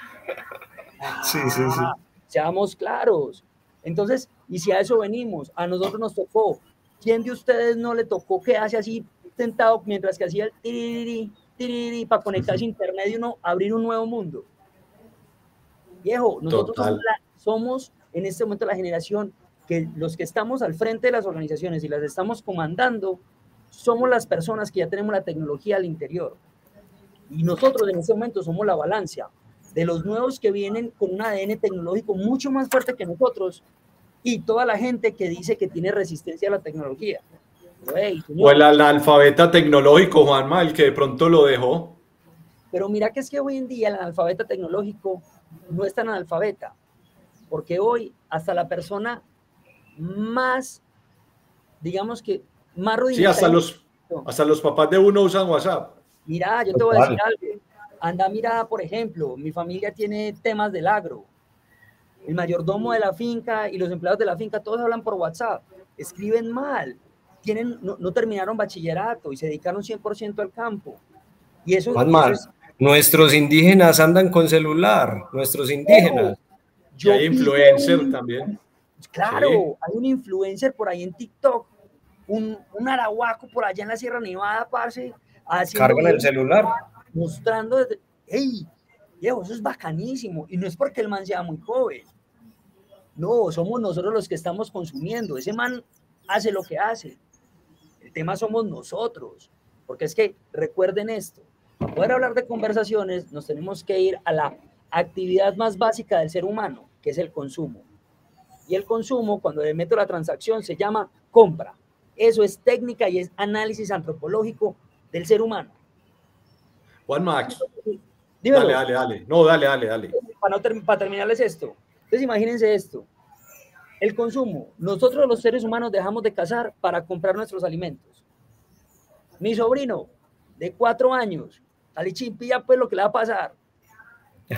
Sí, sí, sí. Ah, seamos claros. Entonces, y si a eso venimos, a nosotros nos tocó. ¿Quién de ustedes no le tocó que hace así sentado mientras que hacía el tiriri, tiriri, para conectarse a internet y uno abrir un nuevo mundo? Viejo, nosotros somos, la, somos en este momento la generación que los que estamos al frente de las organizaciones y las estamos comandando, somos las personas que ya tenemos la tecnología al interior. Y nosotros en ese momento somos la balanza de los nuevos que vienen con un ADN tecnológico mucho más fuerte que nosotros y toda la gente que dice que tiene resistencia a la tecnología. o el analfabeta tecnológico, Juanma, el que de pronto lo dejó. Pero mira que es que hoy en día el analfabeta tecnológico no es tan analfabeta, porque hoy hasta la persona más, digamos que más Sí, hasta los, hasta los papás de uno usan WhatsApp. Mira, yo te voy a decir algo. Anda, mira, por ejemplo, mi familia tiene temas del agro. El mayordomo de la finca y los empleados de la finca todos hablan por WhatsApp, escriben mal, tienen, no, terminaron bachillerato y se dedicaron 100% al campo. Y eso, mal. Nuestros indígenas andan con celular, nuestros indígenas. y hay influencer también. Claro, hay un influencer por ahí en TikTok, un, un arahuaco por allá en la Sierra Nevada, parce. Cargan el celular. Mostrando, desde, hey, viejo, eso es bacanísimo. Y no es porque el man sea muy joven. No, somos nosotros los que estamos consumiendo. Ese man hace lo que hace. El tema somos nosotros. Porque es que recuerden esto, para poder hablar de conversaciones nos tenemos que ir a la actividad más básica del ser humano, que es el consumo. Y el consumo, cuando le meto la transacción, se llama compra. Eso es técnica y es análisis antropológico del ser humano. Juan Max. Dale, dale, dale. No, dale, dale, dale. Para, para terminarles esto. Entonces imagínense esto. El consumo. Nosotros los seres humanos dejamos de cazar para comprar nuestros alimentos. Mi sobrino de cuatro años, Alichín, pilla pues lo que le va a pasar.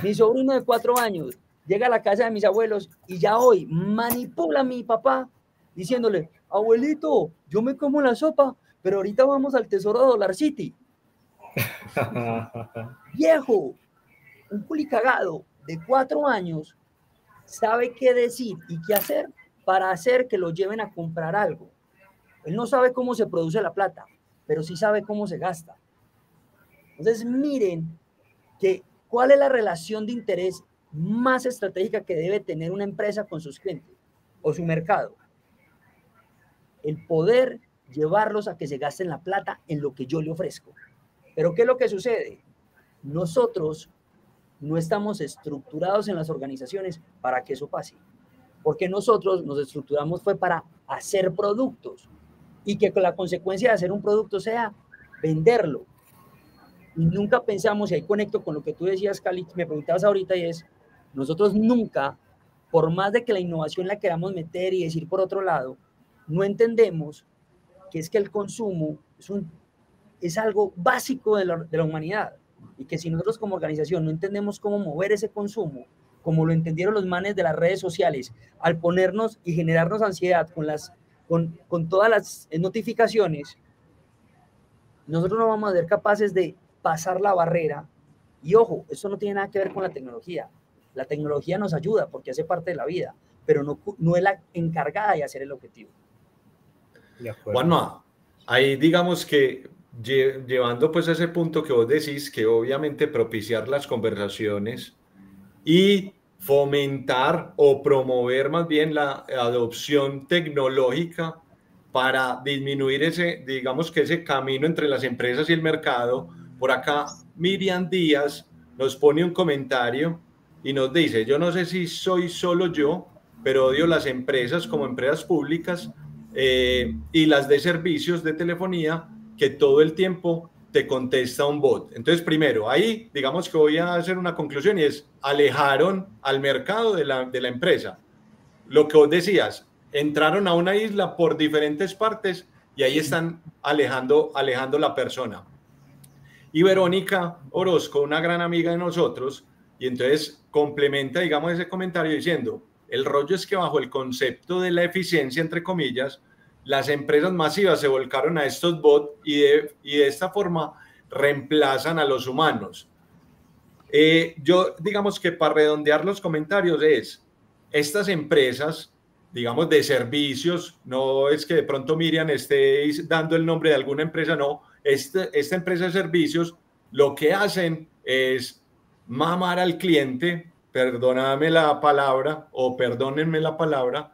Mi sobrino de cuatro años llega a la casa de mis abuelos y ya hoy manipula a mi papá diciéndole, abuelito, yo me como la sopa, pero ahorita vamos al tesoro de Dollar City. Viejo, un culicagado de cuatro años sabe qué decir y qué hacer para hacer que lo lleven a comprar algo. Él no sabe cómo se produce la plata, pero sí sabe cómo se gasta. Entonces, miren que cuál es la relación de interés más estratégica que debe tener una empresa con sus clientes o su mercado. El poder llevarlos a que se gasten la plata en lo que yo le ofrezco. Pero ¿qué es lo que sucede? Nosotros no estamos estructurados en las organizaciones para que eso pase. Porque nosotros nos estructuramos fue para hacer productos y que la consecuencia de hacer un producto sea venderlo. Y nunca pensamos, y ahí conecto con lo que tú decías, Cali, me preguntabas ahorita, y es, nosotros nunca, por más de que la innovación la queramos meter y decir por otro lado, no entendemos que es que el consumo es, un, es algo básico de la, de la humanidad y que si nosotros como organización no entendemos cómo mover ese consumo, como lo entendieron los manes de las redes sociales, al ponernos y generarnos ansiedad con, las, con, con todas las notificaciones, nosotros no vamos a ser capaces de pasar la barrera. Y ojo, eso no tiene nada que ver con la tecnología. La tecnología nos ayuda porque hace parte de la vida, pero no, no es la encargada de hacer el objetivo. Juanma, ahí digamos que llevando pues a ese punto que vos decís, que obviamente propiciar las conversaciones y fomentar o promover más bien la adopción tecnológica para disminuir ese, digamos que ese camino entre las empresas y el mercado. Por acá, Miriam Díaz nos pone un comentario y nos dice, yo no sé si soy solo yo, pero odio las empresas como empresas públicas eh, y las de servicios de telefonía que todo el tiempo te contesta un bot. Entonces, primero, ahí digamos que voy a hacer una conclusión y es, alejaron al mercado de la, de la empresa. Lo que vos decías, entraron a una isla por diferentes partes y ahí están alejando, alejando la persona. Y Verónica Orozco, una gran amiga de nosotros, y entonces complementa, digamos, ese comentario diciendo, el rollo es que bajo el concepto de la eficiencia, entre comillas, las empresas masivas se volcaron a estos bots y de, y de esta forma reemplazan a los humanos. Eh, yo, digamos que para redondear los comentarios es, estas empresas, digamos, de servicios, no es que de pronto Miriam esté dando el nombre de alguna empresa, no, este, esta empresa de servicios lo que hacen es mamar al cliente perdóname la palabra o perdónenme la palabra,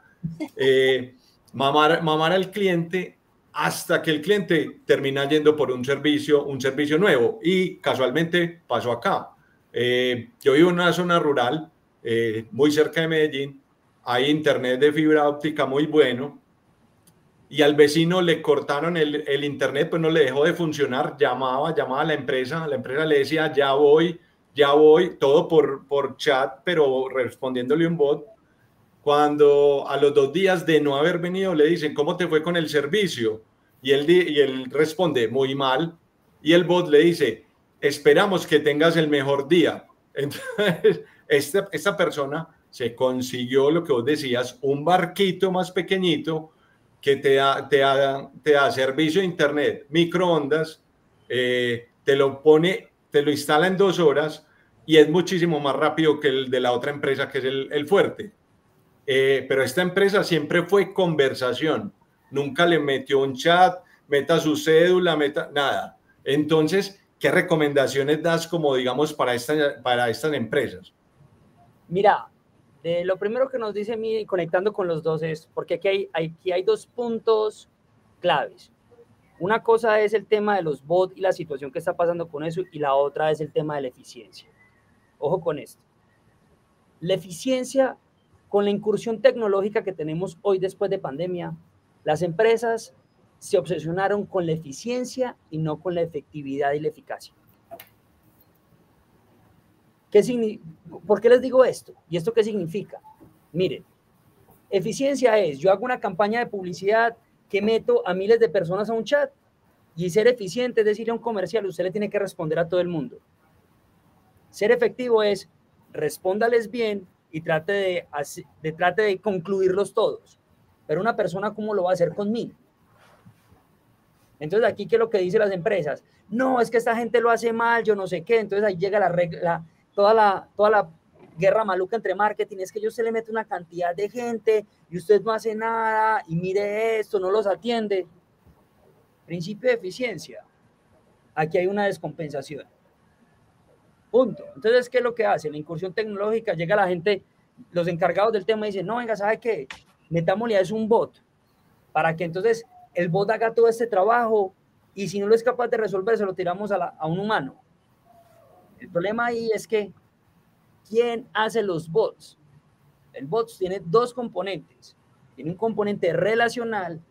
eh, mamar, al cliente hasta que el cliente termina yendo por un servicio, un servicio nuevo. Y casualmente pasó acá. Eh, yo vivo en una zona rural, eh, muy cerca de Medellín, hay internet de fibra óptica muy bueno, y al vecino le cortaron el, el, internet, pues no le dejó de funcionar, llamaba, llamaba a la empresa, la empresa le decía, ya voy, ya voy, todo por, por chat, pero respondiéndole un bot. Cuando a los dos días de no haber venido le dicen, ¿cómo te fue con el servicio? Y él, y él responde, muy mal. Y el bot le dice, esperamos que tengas el mejor día. Entonces, esta, esta persona se consiguió lo que vos decías, un barquito más pequeñito que te da, te da, te da servicio de internet, microondas, eh, te lo pone, te lo instala en dos horas y es muchísimo más rápido que el de la otra empresa que es el, fuerte. Eh, pero esta empresa siempre fue conversación, nunca le metió un chat, meta su cédula, meta nada. Entonces, ¿qué recomendaciones das como digamos para, esta, para estas empresas? Mira, lo primero que nos dice mí, conectando con los dos, es porque aquí hay, aquí hay dos puntos claves. Una cosa es el tema de los bots y la situación que está pasando con eso, y la otra es el tema de la eficiencia. Ojo con esto. La eficiencia, con la incursión tecnológica que tenemos hoy después de pandemia, las empresas se obsesionaron con la eficiencia y no con la efectividad y la eficacia. ¿Qué ¿Por qué les digo esto? ¿Y esto qué significa? Miren, eficiencia es, yo hago una campaña de publicidad que meto a miles de personas a un chat y ser eficiente es decir, a un comercial, usted le tiene que responder a todo el mundo. Ser efectivo es, respóndales bien y trate de, trate de concluirlos todos. Pero una persona, ¿cómo lo va a hacer conmigo? Entonces, aquí, ¿qué es lo que dicen las empresas? No, es que esta gente lo hace mal, yo no sé qué. Entonces, ahí llega la, regla, toda la, toda la guerra maluca entre marketing es que yo se le mete una cantidad de gente y usted no hace nada y mire esto, no los atiende. Principio de eficiencia. Aquí hay una descompensación. Punto. Entonces, ¿qué es lo que hace? La incursión tecnológica, llega la gente, los encargados del tema dicen, no, venga, ¿sabe qué? Metámosle a eso un bot, para que entonces el bot haga todo este trabajo y si no lo es capaz de resolver, se lo tiramos a, a un humano. El problema ahí es que, ¿quién hace los bots? El bot tiene dos componentes. Tiene un componente relacional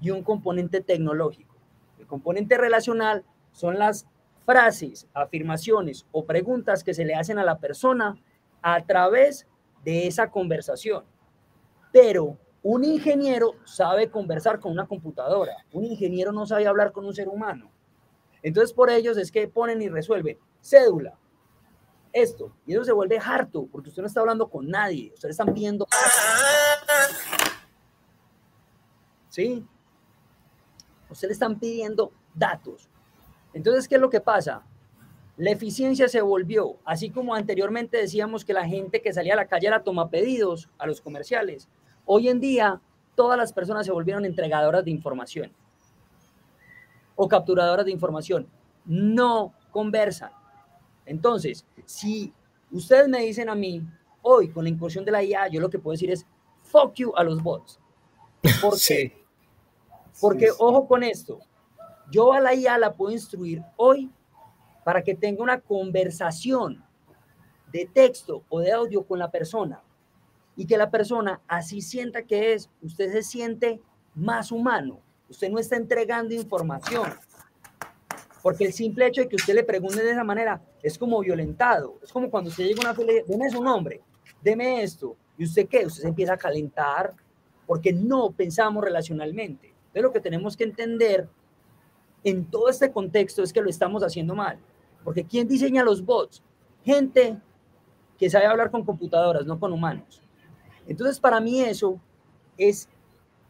y un componente tecnológico. El componente relacional son las frases, afirmaciones o preguntas que se le hacen a la persona a través de esa conversación. Pero un ingeniero sabe conversar con una computadora. Un ingeniero no sabe hablar con un ser humano. Entonces, por ellos es que ponen y resuelven cédula, esto. Y eso se vuelve harto, porque usted no está hablando con nadie, ustedes están viendo. ¿Sí? Ustedes están pidiendo datos. Entonces, ¿qué es lo que pasa? La eficiencia se volvió, así como anteriormente decíamos que la gente que salía a la calle era toma pedidos a los comerciales. Hoy en día, todas las personas se volvieron entregadoras de información o capturadoras de información. No conversan entonces, si ustedes me dicen a mí, hoy con la incursión de la IA, yo lo que puedo decir es, fuck you a los bots. ¿Por qué? Porque, ojo con esto, yo a la IA la puedo instruir hoy para que tenga una conversación de texto o de audio con la persona y que la persona así sienta que es, usted se siente más humano, usted no está entregando información, porque el simple hecho de que usted le pregunte de esa manera es como violentado. Es como cuando usted llega a una fila y deme su nombre, deme esto. ¿Y usted qué? Usted se empieza a calentar porque no pensamos relacionalmente. Entonces lo que tenemos que entender en todo este contexto es que lo estamos haciendo mal. Porque ¿quién diseña los bots? Gente que sabe hablar con computadoras, no con humanos. Entonces para mí eso es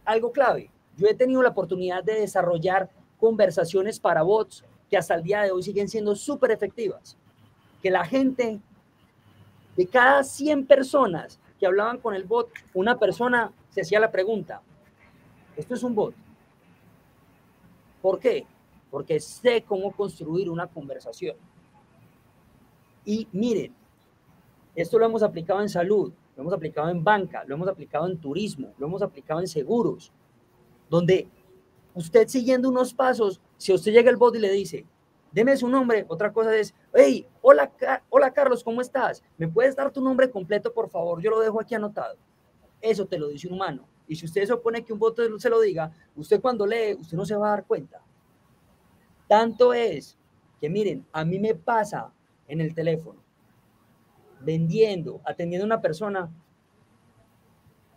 algo clave. Yo he tenido la oportunidad de desarrollar conversaciones para bots que hasta el día de hoy siguen siendo súper efectivas. Que la gente, de cada 100 personas que hablaban con el bot, una persona se hacía la pregunta, ¿esto es un bot? ¿Por qué? Porque sé cómo construir una conversación. Y miren, esto lo hemos aplicado en salud, lo hemos aplicado en banca, lo hemos aplicado en turismo, lo hemos aplicado en seguros, donde usted siguiendo unos pasos, si usted llega el bot y le dice, deme su nombre, otra cosa es, hey, hola, hola Carlos, ¿cómo estás? ¿Me puedes dar tu nombre completo, por favor? Yo lo dejo aquí anotado. Eso te lo dice un humano. Y si usted supone que un bot se lo diga, usted cuando lee, usted no se va a dar cuenta. Tanto es que miren, a mí me pasa en el teléfono, vendiendo, atendiendo a una persona,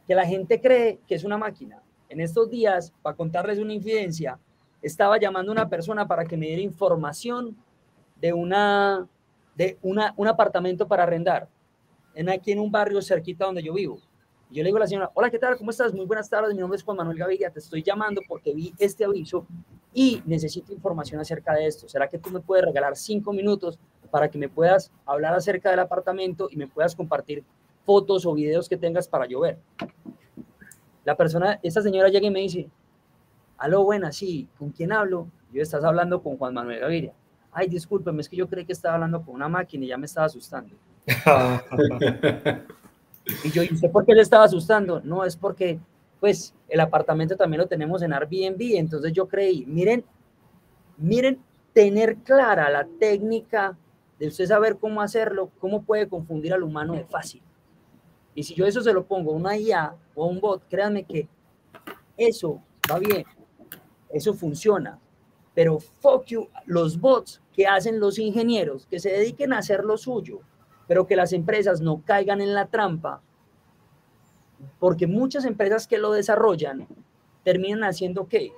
que la gente cree que es una máquina. En estos días, para contarles una infidencia, estaba llamando a una persona para que me diera información de, una, de una, un apartamento para arrendar, en aquí en un barrio cerquita donde yo vivo. Yo le digo a la señora, hola, ¿qué tal? ¿Cómo estás? Muy buenas tardes, mi nombre es Juan Manuel Gaviria, te estoy llamando porque vi este aviso y necesito información acerca de esto. ¿Será que tú me puedes regalar cinco minutos para que me puedas hablar acerca del apartamento y me puedas compartir fotos o videos que tengas para yo ver? La persona, esta señora llega y me dice, aló, buena, sí, ¿con quién hablo? Yo estás hablando con Juan Manuel Gaviria. Ay, discúlpeme, es que yo creí que estaba hablando con una máquina y ya me estaba asustando. Y yo, ¿y usted por qué le estaba asustando? No, es porque, pues, el apartamento también lo tenemos en Airbnb, entonces yo creí, miren, miren, tener clara la técnica de usted saber cómo hacerlo, cómo puede confundir al humano de fácil. Y si yo eso se lo pongo a una IA o a un bot, créanme que eso va bien, eso funciona. Pero fuck you, los bots que hacen los ingenieros, que se dediquen a hacer lo suyo, pero que las empresas no caigan en la trampa, porque muchas empresas que lo desarrollan terminan haciendo qué?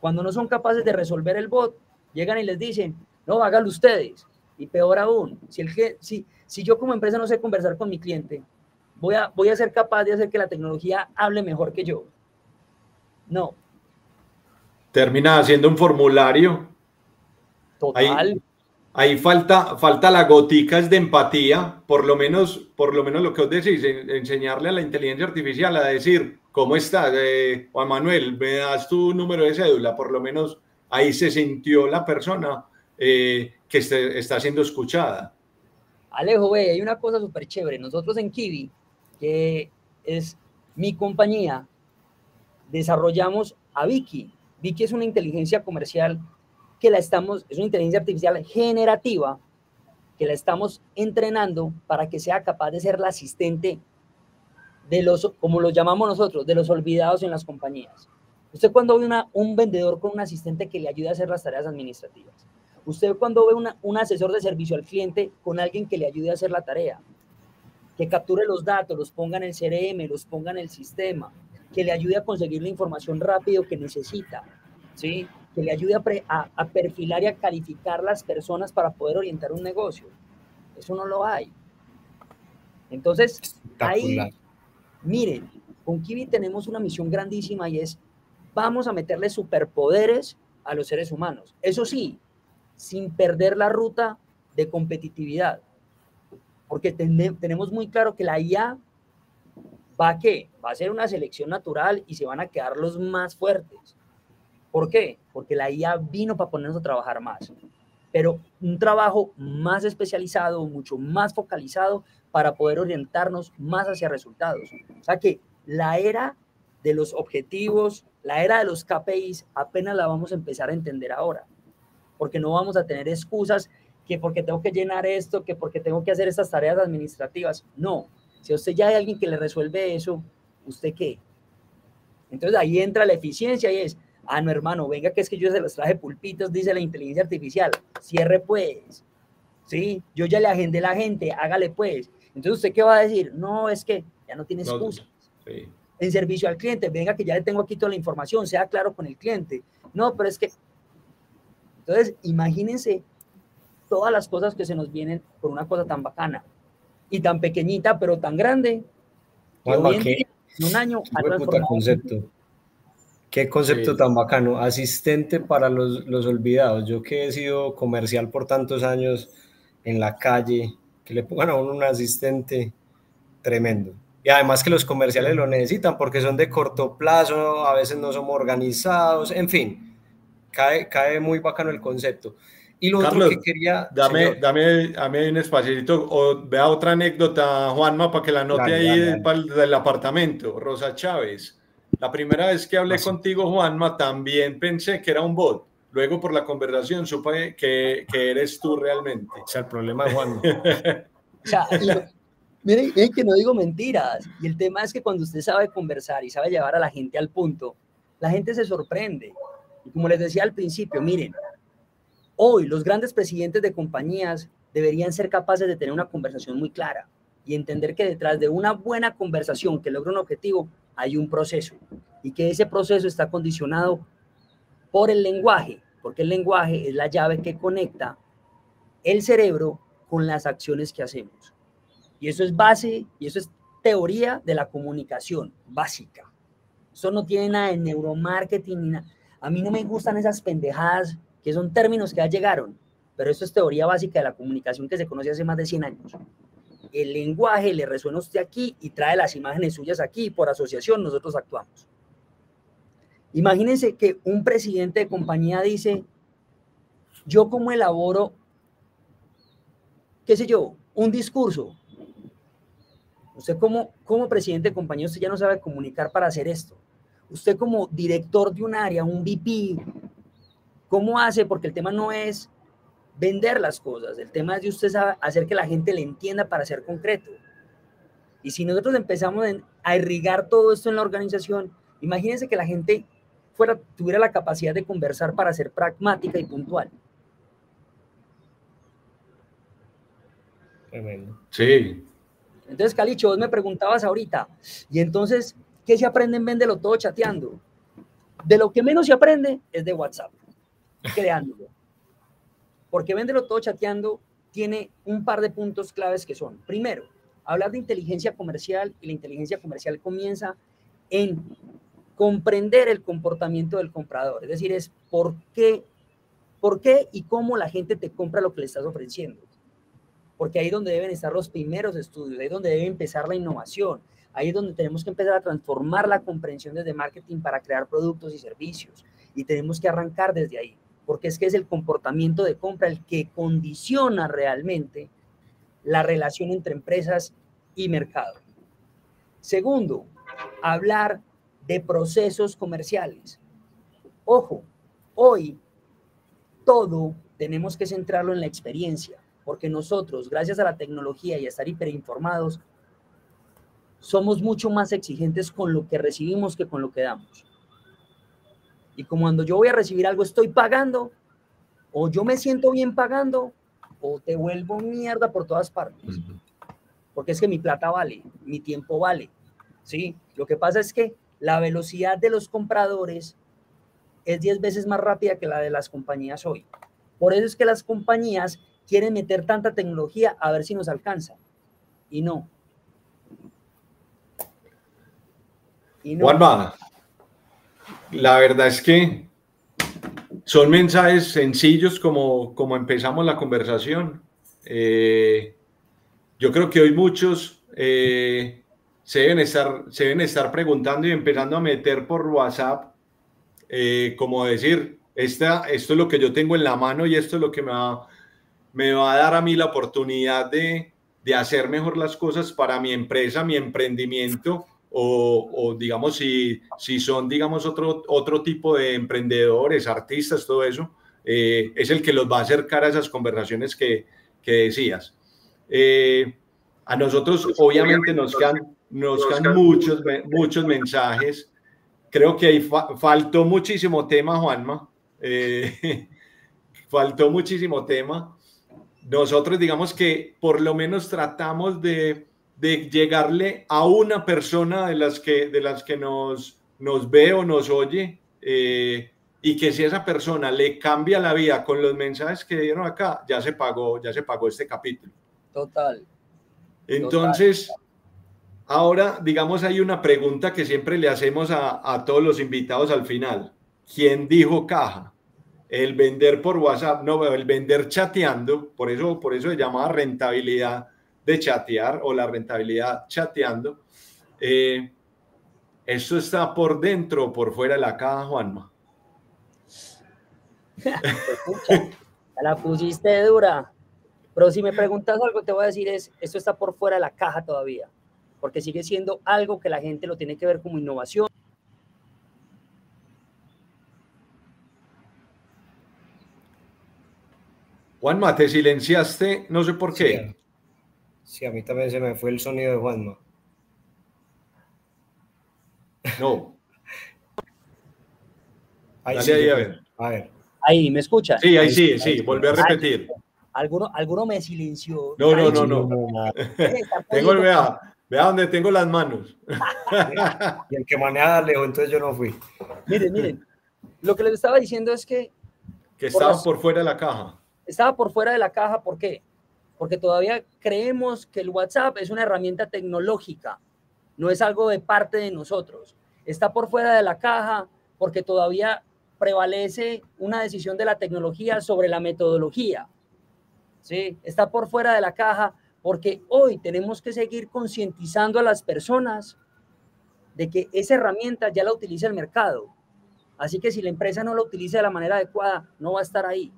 Cuando no son capaces de resolver el bot, llegan y les dicen, no, hágalo ustedes. Y peor aún, si, el, si, si yo como empresa no sé conversar con mi cliente, voy a, voy a ser capaz de hacer que la tecnología hable mejor que yo. No. Termina haciendo un formulario. Total. Ahí falta, falta la gotica de empatía, por lo menos, por lo menos lo que os decís, enseñarle a la inteligencia artificial a decir, ¿cómo estás? Eh, Juan Manuel, me das tu número de cédula, por lo menos ahí se sintió la persona eh, que está siendo escuchada. Alejo, ve, hay una cosa súper chévere. Nosotros en Kiwi, que es mi compañía, desarrollamos a Vicky. Vicky es una inteligencia comercial que la estamos, es una inteligencia artificial generativa que la estamos entrenando para que sea capaz de ser la asistente de los, como lo llamamos nosotros, de los olvidados en las compañías. Usted cuando ve una, un vendedor con un asistente que le ayude a hacer las tareas administrativas. Usted cuando ve una, un asesor de servicio al cliente con alguien que le ayude a hacer la tarea, que capture los datos, los ponga en el CRM, los ponga en el sistema, que le ayude a conseguir la información rápido que necesita, ¿sí? Que le ayude a, a, perfilar y a calificar las personas para poder orientar un negocio. Eso no lo hay. Entonces, ahí, miren, con Kiwi tenemos una misión grandísima y es, vamos a meterle superpoderes a los seres humanos. Eso sí, sin perder la ruta de competitividad. Porque tenemos muy claro que la IA va a qué? Va a ser una selección natural y se van a quedar los más fuertes. ¿Por qué? Porque la IA vino para ponernos a trabajar más, pero un trabajo más especializado, mucho más focalizado para poder orientarnos más hacia resultados. O sea que la era de los objetivos, la era de los KPIs, apenas la vamos a empezar a entender ahora, porque no vamos a tener excusas que porque tengo que llenar esto, que porque tengo que hacer estas tareas administrativas. No, si usted ya hay alguien que le resuelve eso, ¿usted qué? Entonces ahí entra la eficiencia y es, Ah, no, hermano, venga, que es que yo se los traje pulpitos, dice la inteligencia artificial. Cierre pues. Sí, yo ya le agendé a la gente, hágale pues. Entonces, ¿usted qué va a decir? No, es que ya no tiene excusa. En servicio al cliente, venga, que ya le tengo aquí toda la información, sea claro con el cliente. No, pero es que. Entonces, imagínense todas las cosas que se nos vienen por una cosa tan bacana y tan pequeñita, pero tan grande. en un año concepto. Qué concepto tan bacano. Asistente para los, los, olvidados. Yo que he sido comercial por tantos años en la calle, que le pongan a uno un asistente tremendo. Y además que los comerciales lo necesitan porque son de corto plazo, a veces no somos organizados, en fin, cae, cae muy bacano el concepto. Y lo otro que quería... Dame, dame, dame un espacito o vea otra anécdota, Juanma, para que la note ahí del apartamento. Rosa Chávez la primera vez que hablé contigo, Juanma, también pensé que era un bot. Luego por la conversación supe que, que eres tú realmente. O sea, el problema, Juanma. o sea, Miren, miren, que no digo mentiras. Y el tema es que cuando usted sabe conversar y sabe llevar a la gente al punto, la gente se sorprende. Y como les decía al principio, miren, hoy los grandes presidentes de compañías deberían ser capaces de tener una conversación muy clara y entender que detrás de una buena conversación que logra un objetivo hay un proceso y que ese proceso está condicionado por el lenguaje, porque el lenguaje es la llave que conecta el cerebro con las acciones que hacemos. Y eso es base, y eso es teoría de la comunicación básica. Eso no tiene nada de neuromarketing nada. A mí no me gustan esas pendejadas que son términos que ya llegaron, pero eso es teoría básica de la comunicación que se conoce hace más de 100 años. El lenguaje le resuena a usted aquí y trae las imágenes suyas aquí y por asociación nosotros actuamos. Imagínense que un presidente de compañía dice, yo como elaboro, qué sé yo, un discurso. Usted como, como presidente de compañía, usted ya no sabe comunicar para hacer esto. Usted como director de un área, un VP, ¿cómo hace? Porque el tema no es vender las cosas, el tema es de usted hacer que la gente le entienda para ser concreto. Y si nosotros empezamos a irrigar todo esto en la organización, imagínense que la gente fuera, tuviera la capacidad de conversar para ser pragmática y puntual. Tremendo. Sí. Entonces, Calicho, vos me preguntabas ahorita, y entonces, ¿qué se aprende en Véndelo Todo chateando? De lo que menos se aprende es de WhatsApp, creándolo. Porque Véndelo Todo chateando tiene un par de puntos claves que son, primero, hablar de inteligencia comercial, y la inteligencia comercial comienza en comprender el comportamiento del comprador, es decir, es por qué, por qué y cómo la gente te compra lo que le estás ofreciendo. Porque ahí es donde deben estar los primeros estudios, ahí es donde debe empezar la innovación, ahí es donde tenemos que empezar a transformar la comprensión desde marketing para crear productos y servicios. Y tenemos que arrancar desde ahí, porque es que es el comportamiento de compra el que condiciona realmente la relación entre empresas y mercado. Segundo, hablar de procesos comerciales. Ojo, hoy todo tenemos que centrarlo en la experiencia, porque nosotros, gracias a la tecnología y a estar hiperinformados, somos mucho más exigentes con lo que recibimos que con lo que damos. Y como cuando yo voy a recibir algo estoy pagando, o yo me siento bien pagando, o te vuelvo mierda por todas partes. Porque es que mi plata vale, mi tiempo vale. ¿sí? Lo que pasa es que la velocidad de los compradores es 10 veces más rápida que la de las compañías hoy. Por eso es que las compañías quieren meter tanta tecnología a ver si nos alcanza. Y no. Y no. Juanma, la verdad es que son mensajes sencillos como, como empezamos la conversación. Eh, yo creo que hoy muchos eh, se deben estar, se estar preguntando y empezando a meter por WhatsApp, eh, como decir, esta, esto es lo que yo tengo en la mano y esto es lo que me va, me va a dar a mí la oportunidad de, de hacer mejor las cosas para mi empresa, mi emprendimiento, o, o, digamos, si, si son, digamos, otro, otro tipo de emprendedores, artistas, todo eso, eh, es el que los va a acercar a esas conversaciones que, que decías. Eh, a nosotros, obviamente, nos quedan nos quedan muchos, muchos mensajes. Creo que ahí faltó muchísimo tema, Juanma. Eh, faltó muchísimo tema. Nosotros digamos que por lo menos tratamos de, de, llegarle a una persona de las que, de las que nos, nos ve o nos oye eh, y que si esa persona le cambia la vida con los mensajes que dieron acá, ya se pagó, ya se pagó este capítulo. Total. Entonces... Ahora, digamos, hay una pregunta que siempre le hacemos a, todos los invitados al final. ¿Quién dijo caja? El vender por WhatsApp, no, el vender chateando, por eso, por eso se llama rentabilidad de chatear o la rentabilidad chateando. Eh, ¿Eso está por dentro o por fuera de la caja, Juanma? la pusiste dura. Pero si me preguntas algo, te voy a decir es, esto está por fuera de la caja todavía porque sigue siendo algo que la gente lo tiene que ver como innovación. Juanma, te silenciaste, no sé por qué. Sí, a mí también se me fue el sonido de Juanma. No. Ahí Dale sí, ahí, a ver. A ver. Ahí, ¿me escuchas? Sí, ahí sí, sí, volví a repetir. ¿Alguno, alguno me silenció. No, no, no, no. Tengo el, vea, vea donde tengo las manos. Y el que maneja lejos, entonces yo no fui. Miren, miren. Lo que les estaba diciendo es que Que Por estaban las- por fuera de la caja. estaba por fuera de la caja. ¿Por qué? Porque todavía creemos que el WhatsApp es una herramienta tecnológica, no es algo de parte de nosotros. Está por fuera de la caja porque todavía prevalece una decisión de la tecnología sobre la metodología. ¿sí? Está por fuera de la caja porque hoy tenemos que seguir concientizando a las personas de que esa herramienta ya la utiliza el mercado. Así que si la empresa no la utiliza de la manera adecuada, no va a estar ahí.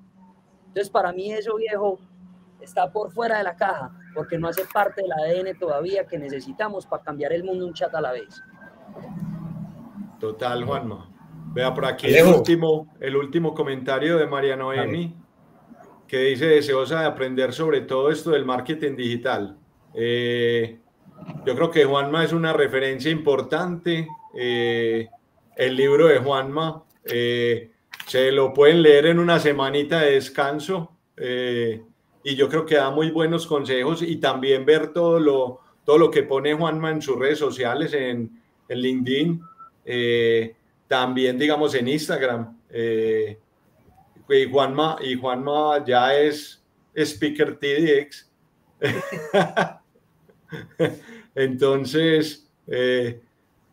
Entonces, para mí eso, viejo, está por fuera de la caja, porque no hace parte del ADN todavía que necesitamos para cambiar el mundo un chat a la vez. Total, Juanma. Vea por aquí el último, el último comentario de María Noemi, que dice deseosa de aprender sobre todo esto del marketing digital. Eh, yo creo que Juanma es una referencia importante. Eh, el libro de Juanma eh, se lo pueden leer en una semanita de descanso eh, y yo creo que da muy buenos consejos y también ver todo lo, todo lo que pone Juanma en sus redes sociales, en, en LinkedIn, eh, también digamos en Instagram. eh, y, Juanma, y Juanma ya es speaker TDX. Entonces, eh,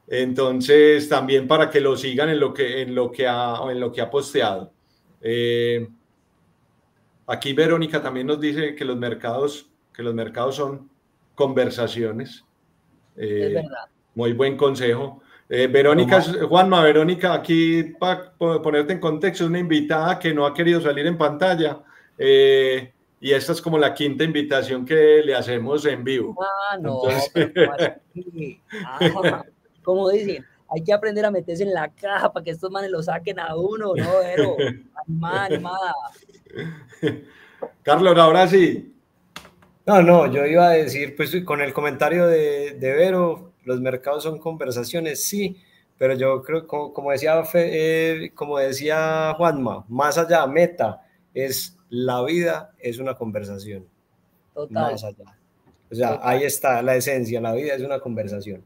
entonces también para que lo sigan en lo que, en lo que, ha, en lo que ha posteado. Eh, aquí Verónica también nos dice que los mercados, que los mercados son conversaciones. Eh, es verdad. muy buen consejo. Eh, Verónica, Juanma, Verónica, aquí para ponerte en contexto, es una invitada que no ha querido salir en pantalla. eh, y esta es como la quinta invitación que le hacemos en vivo. Ah, no. Entonces-. Ah, como dicen, hay que aprender a meterse en la caja para que estos manes lo saquen a uno, ¿no? Pero, animada, animada. Carlos, ahora sí. No, no, yo iba a decir, pues con el comentario de, de Vero, los mercados son conversaciones, sí, pero yo creo, como, como decía, Fe- eh, como decía Juanma, más allá, meta, es la vida, es una conversación, Total. más allá. O sea, Total. ahí está la esencia, la vida es una conversación.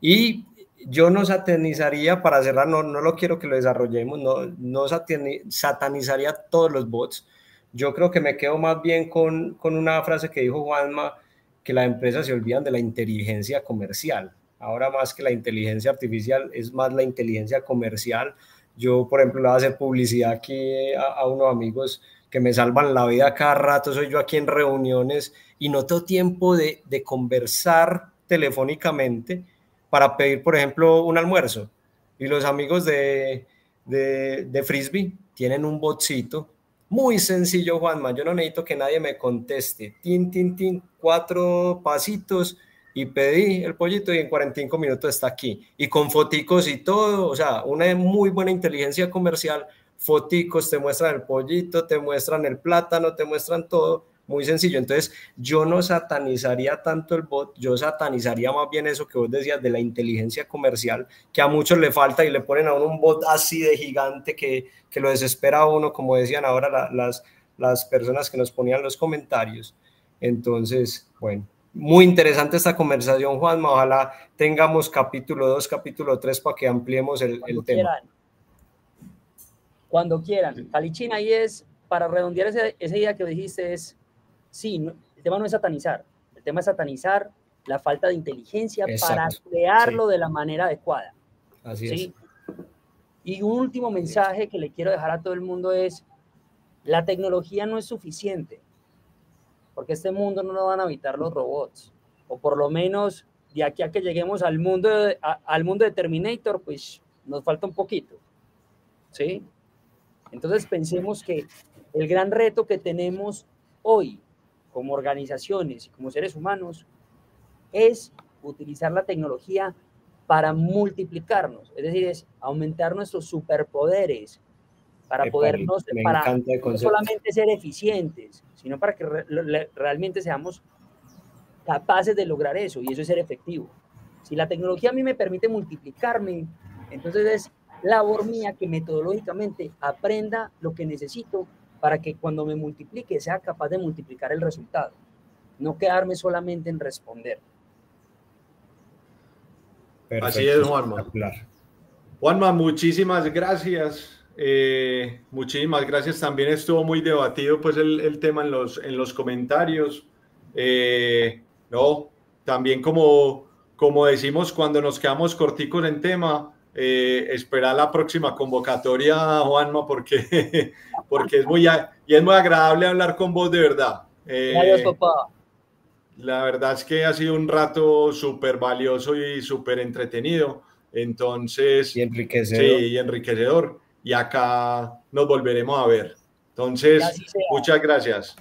Y yo no satanizaría, para cerrar, no, no lo quiero que lo desarrollemos, no, no satani- satanizaría todos los bots. Yo creo que me quedo más bien con, con una frase que dijo Juanma, que las empresas se olvidan de la inteligencia comercial. Ahora más que la inteligencia artificial, es más la inteligencia comercial. Yo, por ejemplo, le voy a hacer publicidad aquí a, a unos amigos que me salvan la vida cada rato. Soy yo aquí en reuniones y no tengo tiempo de, de conversar telefónicamente para pedir, por ejemplo, un almuerzo. Y los amigos de, de, de Frisbee tienen un botcito muy sencillo, Juanma. Yo no necesito que nadie me conteste. Tin, tin, tin, cuatro pasitos y pedí el pollito y en 45 minutos está aquí. Y con foticos y todo, o sea, una muy buena inteligencia comercial. Foticos, te muestran el pollito, te muestran el plátano, te muestran todo. Muy sencillo. Entonces, yo no satanizaría tanto el bot, yo satanizaría más bien eso que vos decías de la inteligencia comercial, que a muchos le falta y le ponen a uno un bot así de gigante que, que lo desespera a uno, como decían ahora la, las, las personas que nos ponían los comentarios. Entonces, bueno, muy interesante esta conversación, Juanma. Ojalá tengamos capítulo 2, capítulo 3 para que ampliemos el, tema. quieran. Cuando quieran. Calichín, ahí es, para redondear ese- esa idea que dijiste, es, sí, no- el tema no es satanizar, el tema es satanizar la falta de inteligencia para crearlo de la manera adecuada. Así ¿sí? es. Y un último mensaje que le quiero dejar a todo el mundo es, la tecnología no es suficiente, porque este mundo no lo van a habitar los robots, o por lo menos de aquí a que lleguemos al mundo de, a- al mundo de Terminator, pues nos falta un poquito, ¿sí? Entonces pensemos que el gran reto que tenemos hoy como organizaciones y como seres humanos es utilizar la tecnología para multiplicarnos, es decir, es aumentar nuestros superpoderes para podernos, me para no solamente ser eficientes, sino para que re- realmente seamos capaces de lograr eso y eso es ser efectivo. Si la tecnología a mí me permite multiplicarme, entonces es labor mía que metodológicamente aprenda lo que necesito para que cuando me multiplique sea capaz de multiplicar el resultado, no quedarme solamente en responder. Así es, Juanma. Juanma, muchísimas gracias. Eh, muchísimas gracias. También estuvo muy debatido pues el, tema en los, en los comentarios. Eh, no, también como, como decimos cuando nos quedamos corticos en tema, eh, esperar la próxima convocatoria, Juanma, porque, porque es, muy, y es muy agradable hablar con vos de verdad. Eh, papá. La verdad es que ha sido un rato súper valioso y súper entretenido. Entonces, y enriquecedor. Sí, y enriquecedor. Y acá nos volveremos a ver. Entonces, muchas gracias.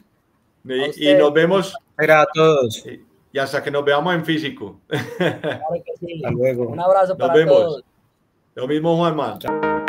Y, nos vemos. Gracias a todos. Y, hasta que nos veamos en físico. Hasta luego. Un abrazo para todos. Lo mismo, Juanma. Chao.